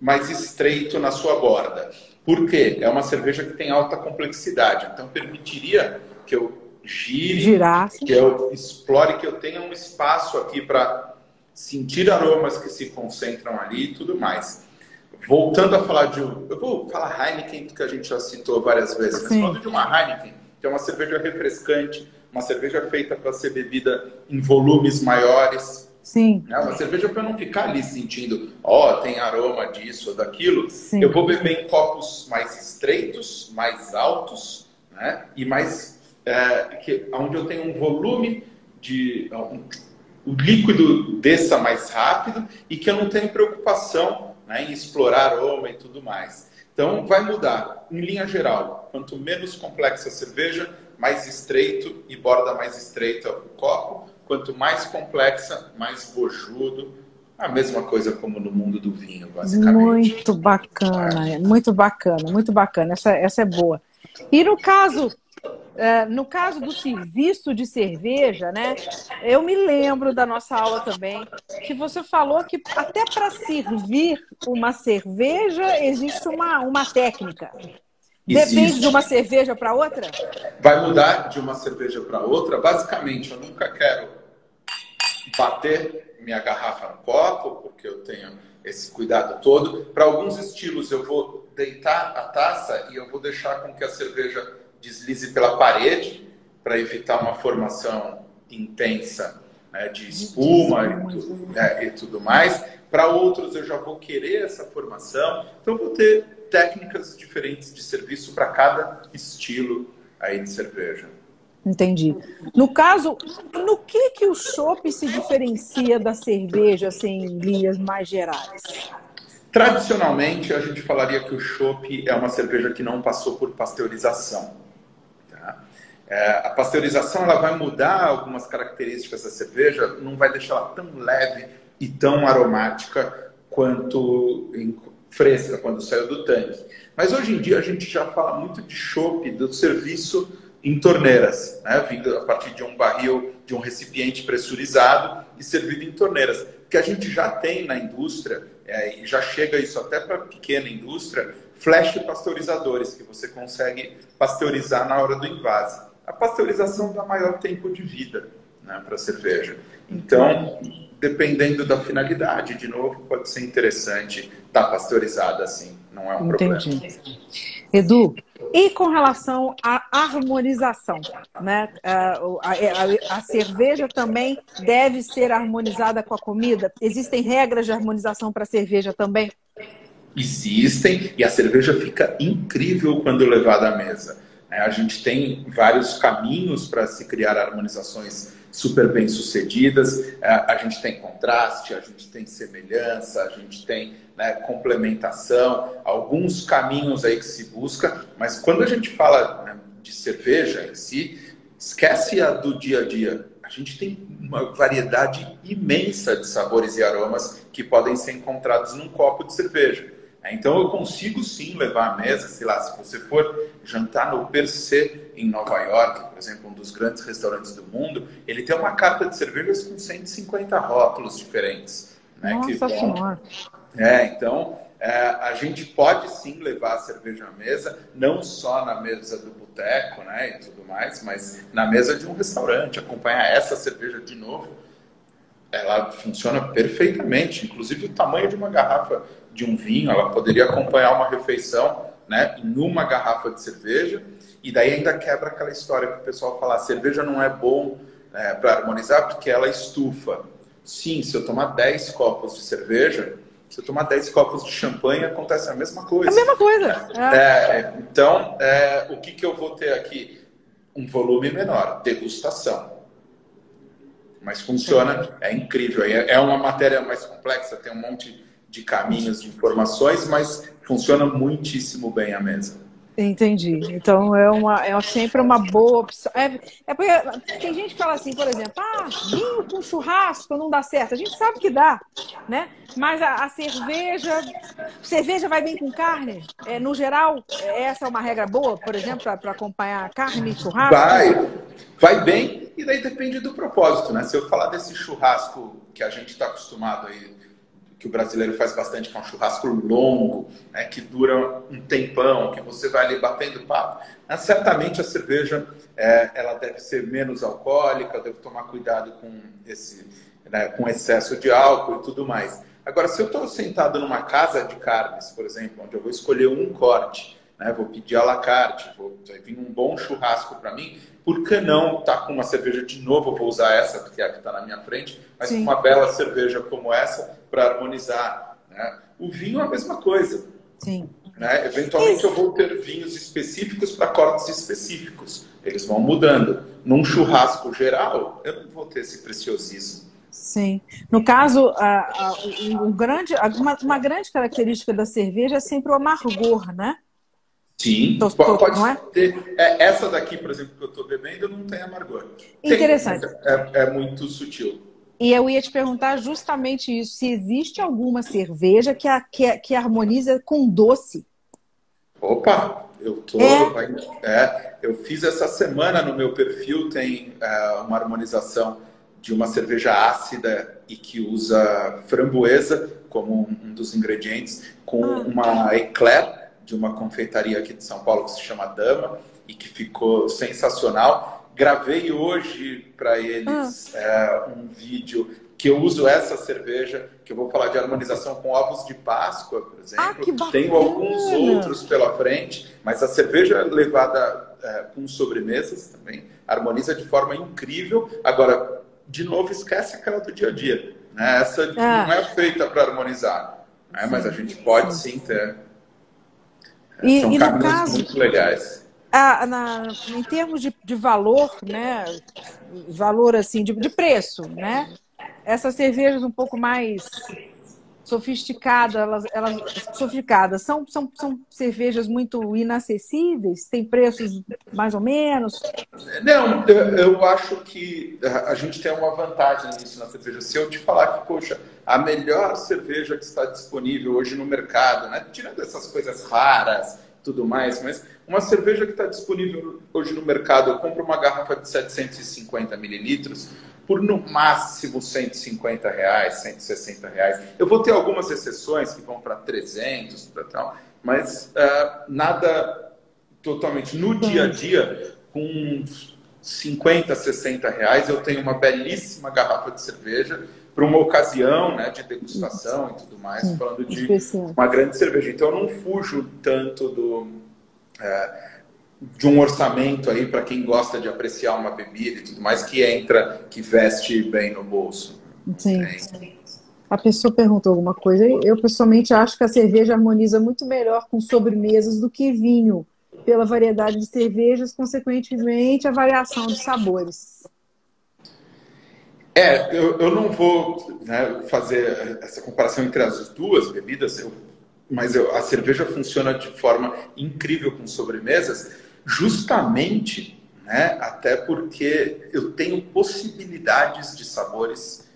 mais estreito na sua borda. Por quê? É uma cerveja que tem alta complexidade, então permitiria que eu gire, Girasse. que eu explore, que eu tenha um espaço aqui para sentir aromas que se concentram ali e tudo mais. Voltando a falar de. Eu vou falar Heineken, que a gente já citou várias vezes, mas Sim. falando de uma Heineken, que é uma cerveja refrescante, uma cerveja feita para ser bebida em volumes maiores, Sim. né? Uma cerveja para não ficar ali sentindo, ó, oh, tem aroma disso ou daquilo. Sim. Eu vou beber em copos mais estreitos, mais altos, né? E mais é, que, onde eu tenho um volume de um, o líquido desça mais rápido e que eu não tenho preocupação né, em explorar aroma e tudo mais. Então vai mudar. Em linha geral, quanto menos complexa a cerveja, mais estreito e borda mais estreita o copo quanto mais complexa, mais bojudo. A mesma coisa como no mundo do vinho, basicamente. Muito bacana, muito bacana, muito bacana. Essa, essa é boa. E no caso, no caso do serviço de cerveja, né? Eu me lembro da nossa aula também que você falou que até para servir uma cerveja existe uma, uma técnica. Existe. Depende de uma cerveja para outra? Vai mudar de uma cerveja para outra. Basicamente, eu nunca quero bater minha garrafa no copo, porque eu tenho esse cuidado todo. Para alguns estilos, eu vou deitar a taça e eu vou deixar com que a cerveja deslize pela parede, para evitar uma formação intensa né, de espuma e tudo, né, e tudo mais. Para outros, eu já vou querer essa formação. Então, eu vou ter técnicas diferentes de serviço para cada estilo aí de cerveja. Entendi. No caso, no que que o chopp se diferencia da cerveja, assim, em linhas mais gerais? Tradicionalmente, a gente falaria que o chopp é uma cerveja que não passou por pasteurização. Tá? É, a pasteurização ela vai mudar algumas características da cerveja, não vai deixar ela tão leve e tão aromática quanto em, fresca quando saiu do tanque. Mas hoje em dia a gente já fala muito de chopp, do serviço em torneiras, né? vindo a partir de um barril, de um recipiente pressurizado e servido em torneiras. Que a gente já tem na indústria, é, e já chega isso até para a pequena indústria, flash pasteurizadores, que você consegue pasteurizar na hora do invase. A pasteurização dá maior tempo de vida né, para a cerveja. Então, dependendo da finalidade, de novo, pode ser interessante estar tá pasteurizada assim, não é um Entendi. problema. Edu, e com relação à harmonização, né? A, a, a, cerveja também deve ser harmonizada com a comida? Existem regras de harmonização para a cerveja também? Existem, e a cerveja fica incrível quando levada à mesa. A gente tem vários caminhos para se criar harmonizações super bem sucedidas. A gente tem contraste, a gente tem semelhança, a gente tem né, complementação, alguns caminhos aí que se busca, mas quando a gente fala né, de cerveja em si, esquece a do dia a dia. A gente tem uma variedade imensa de sabores e aromas que podem ser encontrados num copo de cerveja. Então eu consigo sim levar à mesa, sei lá, se você for jantar no Per Se em Nova York, por exemplo, um dos grandes restaurantes do mundo, ele tem uma carta de cervejas com 150 rótulos diferentes. Né, Nossa que vão... É, então é, a gente pode sim levar a cerveja à mesa, não só na mesa do boteco, né, e tudo mais, mas na mesa de um restaurante, acompanhar essa cerveja de novo, ela funciona perfeitamente, inclusive o tamanho de uma garrafa de um vinho, ela poderia acompanhar uma refeição, né, numa garrafa de cerveja, e daí ainda quebra aquela história que o pessoal fala, cerveja não é bom né, para harmonizar porque ela estufa. Sim, se eu tomar 10 copos de cerveja, eu tomar 10 copos de champanhe, acontece a mesma coisa. A mesma coisa. É. É, então, é, o que, que eu vou ter aqui? Um volume menor, degustação. Mas funciona, é incrível. É uma matéria mais complexa, tem um monte de caminhos, de informações, mas funciona muitíssimo bem a mesa. Entendi. Então é, uma, é sempre uma boa opção. É, é porque tem gente que fala assim, por exemplo, ah, vinho com churrasco não dá certo. A gente sabe que dá, né? Mas a, a cerveja, cerveja vai bem com carne? É, no geral, essa é uma regra boa, por exemplo, para acompanhar carne churrasco? Vai, vai bem, e daí depende do propósito, né? Se eu falar desse churrasco que a gente está acostumado aí que o brasileiro faz bastante, que é um churrasco longo, né, que dura um tempão, que você vai ali batendo papo. Certamente a cerveja é, ela deve ser menos alcoólica, deve tomar cuidado com esse né, com excesso de álcool e tudo mais. Agora, se eu estou sentado numa casa de carnes, por exemplo, onde eu vou escolher um corte, né, vou pedir à la carte, vou, vai vir um bom churrasco para mim, por que não estar tá com uma cerveja de novo? Vou usar essa, porque é a que está na minha frente, mas Sim. com uma bela cerveja como essa para harmonizar. Né? O vinho é a mesma coisa. Sim. Né? Eventualmente Isso. eu vou ter vinhos específicos para cortes específicos. Eles vão mudando. Num churrasco geral, eu não vou ter esse preciosismo. Sim. No caso, a, a, um grande, uma, uma grande característica da cerveja é sempre o amargor, né? Sim, tô, tô, pode é? ter. É, essa daqui, por exemplo, que eu estou bebendo, não tem amargor. Interessante. Tem, é, é, muito sutil. E eu ia te perguntar justamente isso: se existe alguma cerveja que, a, que, que harmoniza com doce. Opa, eu tô. É. é. eu fiz essa semana no meu perfil, tem é, uma harmonização de uma cerveja ácida e que usa framboesa como um dos ingredientes, com ah. uma eclair de uma confeitaria aqui de São Paulo que se chama Dama e que ficou sensacional. Gravei hoje para eles ah. é, um vídeo que eu uso essa cerveja, que eu vou falar de harmonização com ovos de Páscoa, por exemplo. Ah, Tenho alguns outros pela frente, mas a cerveja levada é, com sobremesas também harmoniza de forma incrível. Agora, de novo, esquece aquela do dia a dia. Né? Essa ah. não é feita para harmonizar, né? mas a gente pode sim ter e, São e no caso, muito legais. A, na, em termos de, de valor, né, valor assim, de, de preço, né, essas cervejas um pouco mais sofisticadas, elas, elas sofisticadas, são, são, são cervejas muito inacessíveis? Tem preços mais ou menos? Não, eu, eu acho que a gente tem uma vantagem nisso na cerveja. Se eu te falar que, poxa, a melhor cerveja que está disponível hoje no mercado, né? tirando essas coisas raras, tudo mais, mas uma cerveja que está disponível hoje no mercado, eu compro uma garrafa de 750 mililitros, por no máximo 150 reais, 160 reais. Eu vou ter algumas exceções que vão para 300, para tal, mas uh, nada totalmente. No dia a dia, com 50, 60 reais, eu tenho uma belíssima garrafa de cerveja para uma ocasião né, de degustação e tudo mais, falando de uma grande cerveja. Então, eu não fujo tanto do. Uh, de um orçamento aí para quem gosta de apreciar uma bebida e tudo mais que entra, que veste bem no bolso. Sim. É. A pessoa perguntou alguma coisa. Eu pessoalmente acho que a cerveja harmoniza muito melhor com sobremesas do que vinho, pela variedade de cervejas, consequentemente a variação de sabores. É, eu, eu não vou né, fazer essa comparação entre as duas bebidas, eu, mas eu, a cerveja funciona de forma incrível com sobremesas justamente, né, até porque eu tenho possibilidades de sabores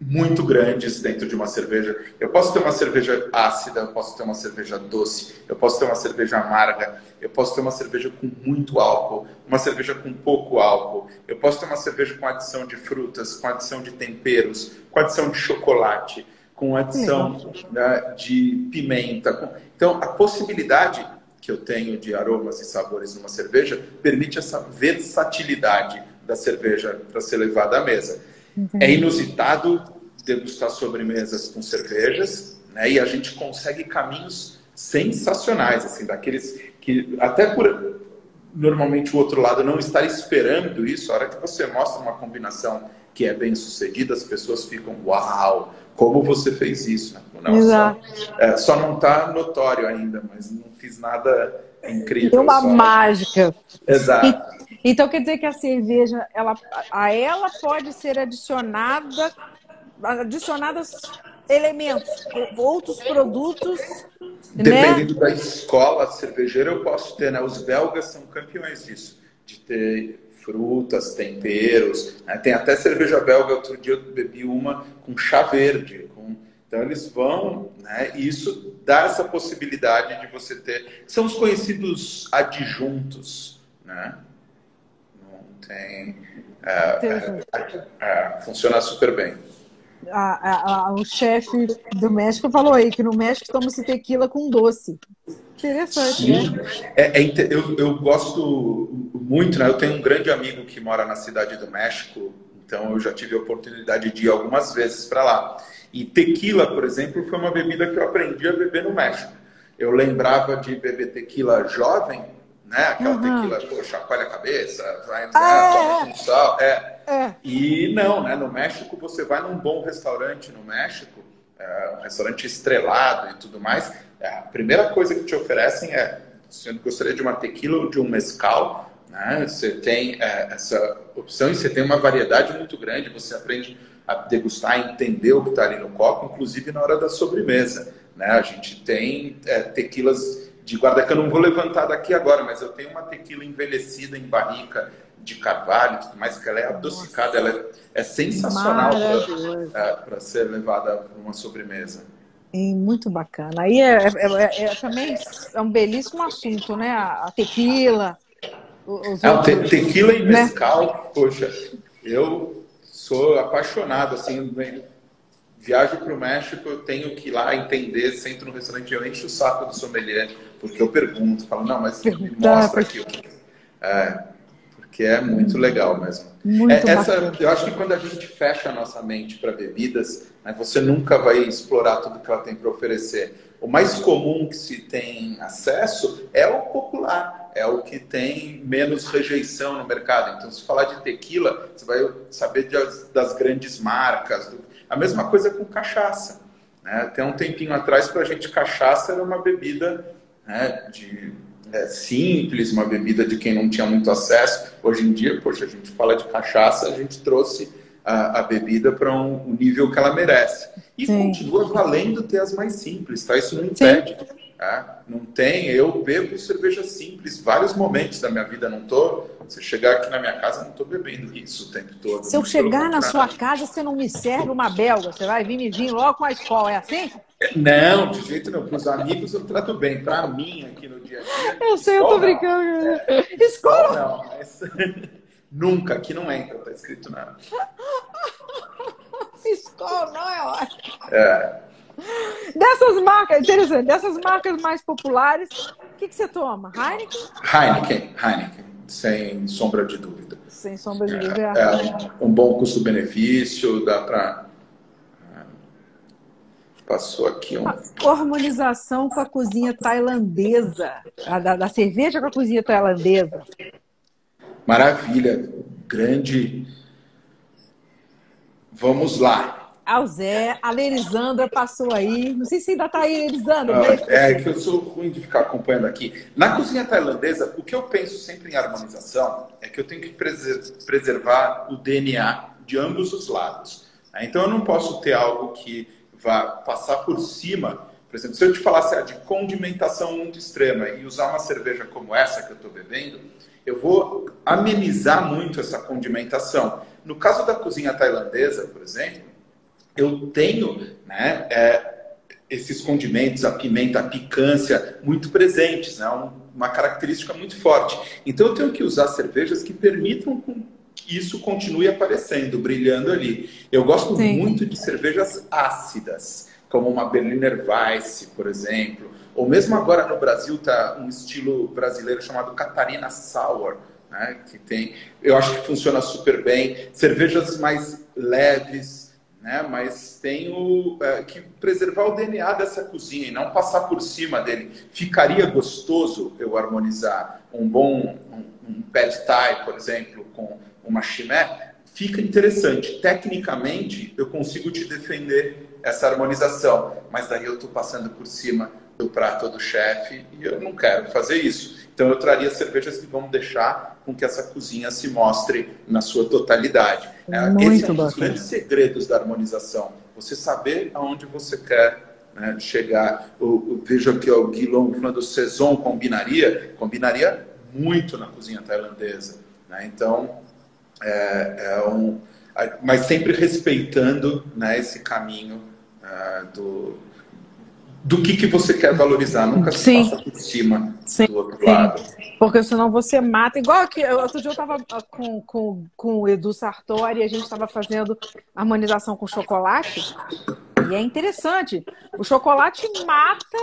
muito grandes dentro de uma cerveja. Eu posso ter uma cerveja ácida, eu posso ter uma cerveja doce, eu posso ter uma cerveja amarga, eu posso ter uma cerveja com muito álcool, uma cerveja com pouco álcool, eu posso ter uma cerveja com adição de frutas, com adição de temperos, com adição de chocolate, com adição né, de pimenta. Então, a possibilidade que eu tenho de aromas e sabores numa cerveja permite essa versatilidade da cerveja para ser levada à mesa. Uhum. É inusitado degustar sobremesas com cervejas, né? E a gente consegue caminhos sensacionais, assim, daqueles que até por normalmente o outro lado não estar esperando isso, a hora que você mostra uma combinação que é bem sucedida, as pessoas ficam, uau, como você fez isso? Não, Exato. Só, é, só não está notório ainda, mas não fiz nada incrível. Tem uma só... mágica. Exato. E, então quer dizer que a cerveja, ela, a ela pode ser adicionada, adicionadas elementos, outros produtos. Né? Dependendo né? da escola cervejeira, eu posso ter, né? Os belgas são campeões disso, de ter frutas, temperos. Né? Tem até cerveja belga, outro dia eu bebi uma com chá verde. Com... Então eles vão, né? E isso dá essa possibilidade de você ter. São os conhecidos adjuntos, né? Não tem. É, é, é, funciona super bem. A, a, o chefe do México falou aí que no México toma-se tequila com doce. Interessante, Sim. né? É, é, eu, eu gosto muito, né? Eu tenho um grande amigo que mora na cidade do México, então eu já tive a oportunidade de ir algumas vezes para lá. E tequila, por exemplo, foi uma bebida que eu aprendi a beber no México. Eu lembrava de beber tequila jovem, né? Aquela uhum. tequila, pô, chacoalha a cabeça, vai, ah, toma com sal. É. é. E não, né? No México, você vai num bom restaurante no México, é, um restaurante estrelado e tudo mais, é, a primeira coisa que te oferecem é, se eu gostaria de uma tequila ou de um mescal, né? Você tem é, essa opção e você tem uma variedade muito grande, você aprende a degustar, entender o que está ali no copo, inclusive na hora da sobremesa. Né? A gente tem é, tequilas de guarda que eu não vou levantar daqui agora, mas eu tenho uma tequila envelhecida em barrica de carvalho, tudo mais que ela é adocicada, ela é, é sensacional para é, ser levada para uma sobremesa. muito bacana. Aí é, é, é, é, também é um belíssimo assunto, né? A, tequila. Os é, outros, tequila e né? mescal, poxa, eu sou apaixonado, assim, viajo para o México, eu tenho que ir lá entender, sento no restaurante, eu encho o saco do sommelier, porque eu pergunto, falo, não, mas me mostra aqui. É, porque é muito legal mesmo. Muito é, essa, eu acho que quando a gente fecha a nossa mente para bebidas, né, você nunca vai explorar tudo que ela tem para oferecer. O mais comum que se tem acesso é o popular, é o que tem menos rejeição no mercado. Então, se falar de tequila, você vai saber das, das grandes marcas, do, a mesma coisa com cachaça. Né? Até um tempinho atrás, para a gente, cachaça era uma bebida né, de, é, simples, uma bebida de quem não tinha muito acesso. Hoje em dia, poxa, a gente fala de cachaça, a gente trouxe a, a bebida para um, um, nível que ela merece. E Sim. continua valendo ter as mais simples, tá? Isso não impede. Sim. Tá? Não tem, eu bebo cerveja simples, vários momentos da minha vida, não tô. Se chegar aqui na minha casa, não tô bebendo isso o tempo todo. Se eu chegar na sua casa, você não me serve uma belga, você vai vir me vir logo com a escola, é assim? Não, de jeito não. Para os amigos eu trato bem. Para mim, aqui no dia a dia. Eu sei, eu tô brincando. É, escola? Não, mas [laughs] nunca, aqui não entra, tá escrito nada. [laughs] Escola não é ótimo. É. [laughs] Dessas marcas, interessante, dessas marcas mais populares, o que, que você toma? Heineken? Heineken, Heineken, sem sombra de dúvida. Sem sombra de dúvida. É, é um bom custo-benefício, dá para. É, passou aqui um. A harmonização com a cozinha tailandesa, a da, da cerveja com a cozinha tailandesa. Maravilha, grande. Vamos lá ao Zé. A Lerisandra passou aí. Não sei se ainda está aí, Lerisandra. Ah, é que eu sou ruim de ficar acompanhando aqui. Na cozinha tailandesa, o que eu penso sempre em harmonização é que eu tenho que preservar o DNA de ambos os lados. Né? Então eu não posso ter algo que vá passar por cima. Por exemplo, se eu te falasse de condimentação muito extrema e usar uma cerveja como essa que eu estou bebendo, eu vou amenizar muito essa condimentação. No caso da cozinha tailandesa, por exemplo, eu tenho né, é, esses condimentos, a pimenta, a picância, muito presentes, né, uma característica muito forte. Então eu tenho que usar cervejas que permitam que isso continue aparecendo, brilhando ali. Eu gosto Sim. muito de cervejas ácidas, como uma Berliner Weiss, por exemplo, ou mesmo agora no Brasil está um estilo brasileiro chamado Catarina Sour, né, que tem, eu acho que funciona super bem. Cervejas mais leves, né? Mas tenho é, que preservar o DNA dessa cozinha e não passar por cima dele. Ficaria gostoso eu harmonizar um bom um, um pad thai, por exemplo, com uma chimé? Fica interessante. Tecnicamente, eu consigo te defender essa harmonização, mas daí eu estou passando por cima do prato do chefe e eu não quero fazer isso. Então eu traria cervejas que vão deixar com que essa cozinha se mostre na sua totalidade. É, Muito Esse é um dos grandes segredos da harmonização. você saber aonde você quer né, chegar. Eu, eu, vejo aqui ó, o Guilherme falando Saison combinaria, combinaria muito na cozinha tailandesa. Né? Então, é, é, um, mas sempre respeitando né, esse caminho uh, do, do que, que você quer valorizar, nunca se Sim. passa por cima Sim. do outro Sim. lado. Porque senão você mata. Igual que outro dia eu estava com, com, com o Edu Sartori e a gente estava fazendo harmonização com chocolate. E é interessante. O chocolate mata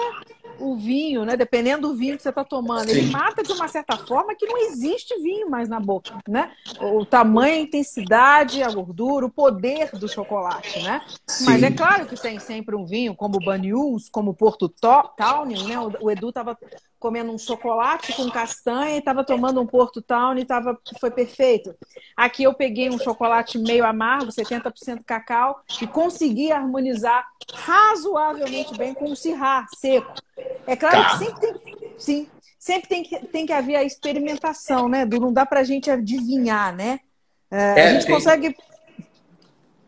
o vinho, né? Dependendo do vinho que você está tomando, Sim. ele mata de uma certa forma que não existe vinho mais na boca, né? O tamanho, a intensidade, a gordura, o poder do chocolate, né? Sim. Mas é claro que tem sempre um vinho, como o Banyuls, como o Porto Tawny, né? O Edu estava comendo um chocolate com castanha e estava tomando um Porto Town e tava, foi perfeito. Aqui eu peguei um chocolate meio amargo, 70% cacau, e consegui harmonizar razoavelmente bem com um cirrá seco. É claro tá. que sempre tem, sim, sempre tem que, tem que haver a experimentação, né? Não dá para a gente adivinhar, né? É, a gente tem... consegue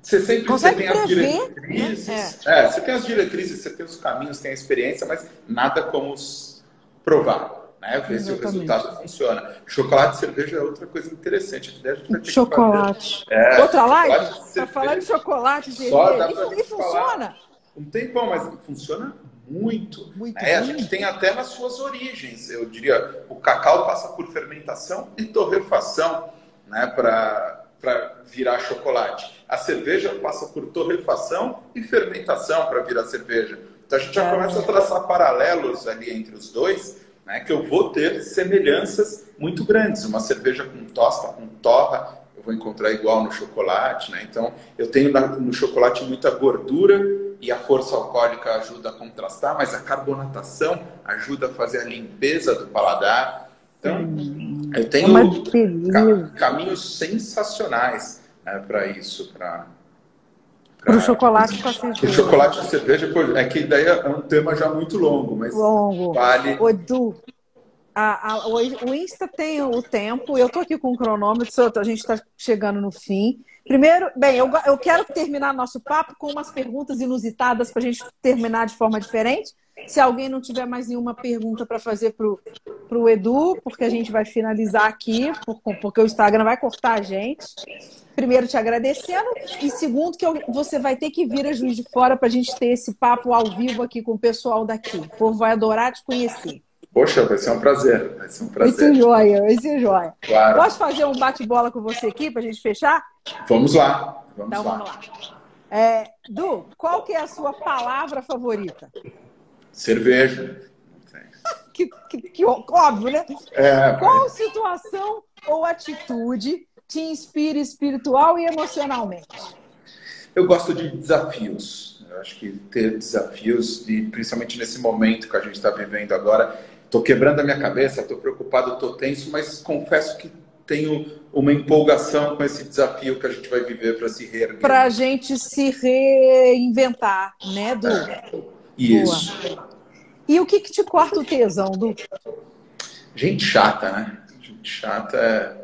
você sempre consegue você tem prever, as né? diretrizes. Né? É. é. você tem as diretrizes, você tem os caminhos, tem a experiência, mas nada como os provar. Né? Ver Exatamente. se o resultado funciona. Chocolate e cerveja é outra coisa interessante. Gente chocolate. É, outra live? Para falar de chocolate e cerveja. E, e funciona? Um tempão, mas funciona muito. muito né? A gente tem até nas suas origens. Eu diria, o cacau passa por fermentação e torrefação né? para virar chocolate. A cerveja passa por torrefação e fermentação para virar cerveja. Então a gente já começa a traçar paralelos ali entre os dois, né, que eu vou ter semelhanças muito grandes. Uma cerveja com tosta, com torra, eu vou encontrar igual no chocolate, né? Então eu tenho no chocolate muita gordura e a força alcoólica ajuda a contrastar, mas a carbonatação ajuda a fazer a limpeza do paladar. Então eu tenho é caminhos sensacionais né, para isso, para para o chocolate com a cerveja. O chocolate com cerveja, é que daí é um tema já muito longo, mas longo. vale. O Edu, a, a, o Insta tem o tempo, eu estou aqui com o cronômetro, a gente está chegando no fim. Primeiro, bem, eu, eu quero terminar nosso papo com umas perguntas inusitadas para a gente terminar de forma diferente. Se alguém não tiver mais nenhuma pergunta para fazer para o Edu, porque a gente vai finalizar aqui, porque o Instagram vai cortar a gente primeiro te agradecendo e segundo que eu, você vai ter que vir a Juiz de Fora para a gente ter esse papo ao vivo aqui com o pessoal daqui. O povo vai adorar te conhecer. Poxa, vai ser um prazer. Vai ser um prazer. Vai ser joia, vai ser joia. Claro. Posso fazer um bate-bola com você aqui para a gente fechar? Vamos lá. Vamos então lá. vamos lá. É, du, qual que é a sua palavra favorita? Cerveja. [laughs] que, que, que, óbvio, né? É, qual situação ou atitude te inspira espiritual e emocionalmente? Eu gosto de desafios. Eu acho que ter desafios, e principalmente nesse momento que a gente está vivendo agora, estou quebrando a minha cabeça, estou preocupado, estou tenso, mas confesso que tenho uma empolgação com esse desafio que a gente vai viver para se reerguer. Para a gente se reinventar, né, Du? É, isso. Boa. E o que, que te corta o tesão, Du? Gente chata, né? Gente chata é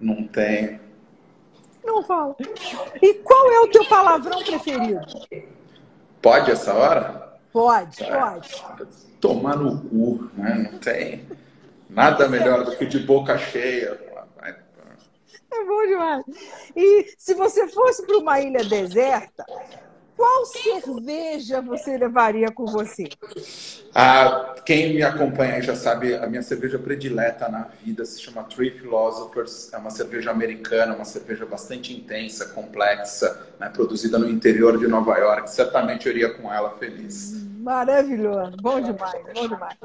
não tem. Não fala. E qual é o teu palavrão preferido? Pode essa hora? Pode, é, pode. Tomar no cu, né? Não tem nada melhor do que de boca cheia. É bom demais. E se você fosse para uma ilha deserta, qual cerveja você levaria com você? Ah, quem me acompanha já sabe, a minha cerveja predileta na vida se chama Three Philosophers. É uma cerveja americana, uma cerveja bastante intensa, complexa, né, produzida no interior de Nova York. Certamente eu iria com ela feliz. Maravilhoso, bom demais, bom demais.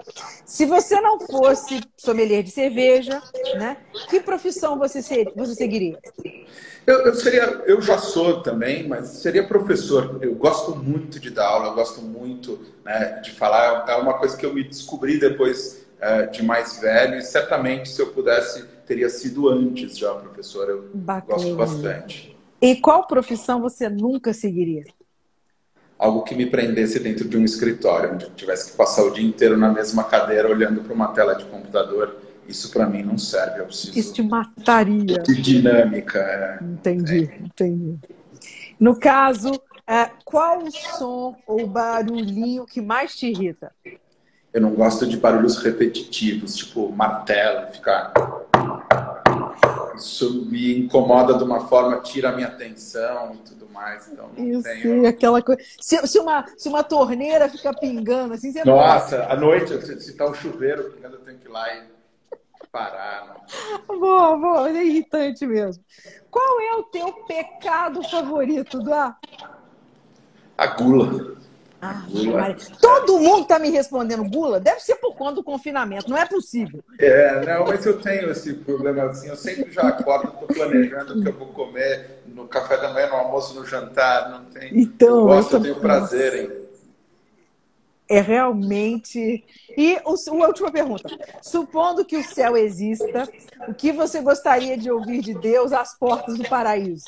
Se você não fosse sommelier de cerveja, né, que profissão você, ser, você seguiria? Eu, eu, seria, eu já sou também, mas seria professor. Eu gosto muito de dar aula, eu gosto muito né, de falar. É uma coisa que eu me descobri depois é, de mais velho e certamente se eu pudesse teria sido antes já professor. Eu Bacana. gosto bastante. E qual profissão você nunca seguiria? Algo que me prendesse dentro de um escritório, onde eu tivesse que passar o dia inteiro na mesma cadeira olhando para uma tela de computador isso para mim não serve, eu preciso. Isso te mataria. De dinâmica. É. Entendi, é. entendi. No caso, É, qual o som ou barulhinho que mais te irrita? Eu não gosto de barulhos repetitivos, tipo martelo, ficar. Isso me incomoda de uma forma, tira a minha atenção e tudo mais. Então não Isso, tenho. aquela coisa. Se, se uma, se uma torneira fica pingando assim, você Nossa, à noite, se, se tá o chuveiro pingando, eu tenho que ir lá e parar. Não. Boa, boa, é irritante mesmo. Qual é o teu pecado favorito, Dá? A gula. Ah, Gula. Todo mundo está me respondendo gula? Deve ser por conta do confinamento, não é possível. É, não, mas eu tenho esse problema assim. Eu sempre já acordo, estou planejando o que eu vou comer no café da manhã, no almoço, no jantar. Não tem. Então, eu gosto, eu eu tenho prazer em. É realmente. E o, a última pergunta. Supondo que o céu exista, o que você gostaria de ouvir de Deus às portas do paraíso?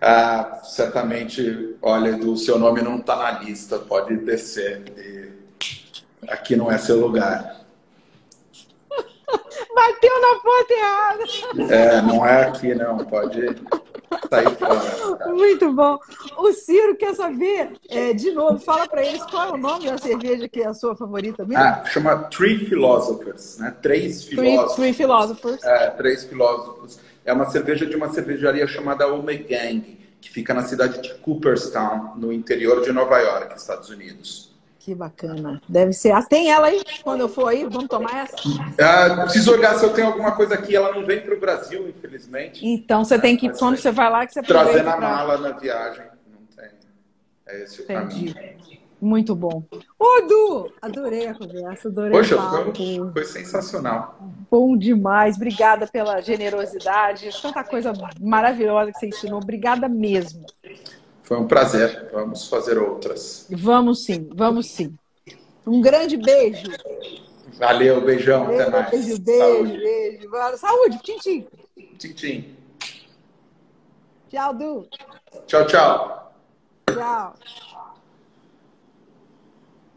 Ah, certamente, olha, o seu nome não está na lista, pode descer. E aqui não é seu lugar. [laughs] Bateu na porta errada. É, não é aqui, não. Pode fora. tá? Muito bom. O Ciro quer saber, é, de novo, fala para eles qual é o nome da cerveja que é a sua favorita mesmo? Ah, chama Three Philosophers, né? Três Three, filósofos. Three Philosophers. É, três filósofos. É uma cerveja de uma cervejaria chamada Omegang, que fica na cidade de Cooperstown, no interior de Nova York, Estados Unidos. Que bacana. Deve ser. Ah, tem ela aí? Quando eu for aí, vamos tomar essa? Ah, preciso olhar se eu tenho alguma coisa aqui. Ela não vem para o Brasil, infelizmente. Então você tem que, Mas quando é. você vai lá, que você Trazer na pra- mala na viagem. Não tem. É esse o Entendi. caminho. Muito bom. Ô, Du, adorei a conversa, adorei Poxa, o papo. foi, foi sensacional. Bom demais. Obrigada pela generosidade. Tanta coisa maravilhosa que você ensinou. Obrigada mesmo. Foi um prazer. Vamos fazer outras. Vamos sim, vamos sim. Um grande beijo. Valeu, beijão, até mais. Beijo, beijo, Saúde. beijo. Saúde, tchim, tchim. Tchim, tchim. Tchau, Du. Tchau, tchau. Tchau.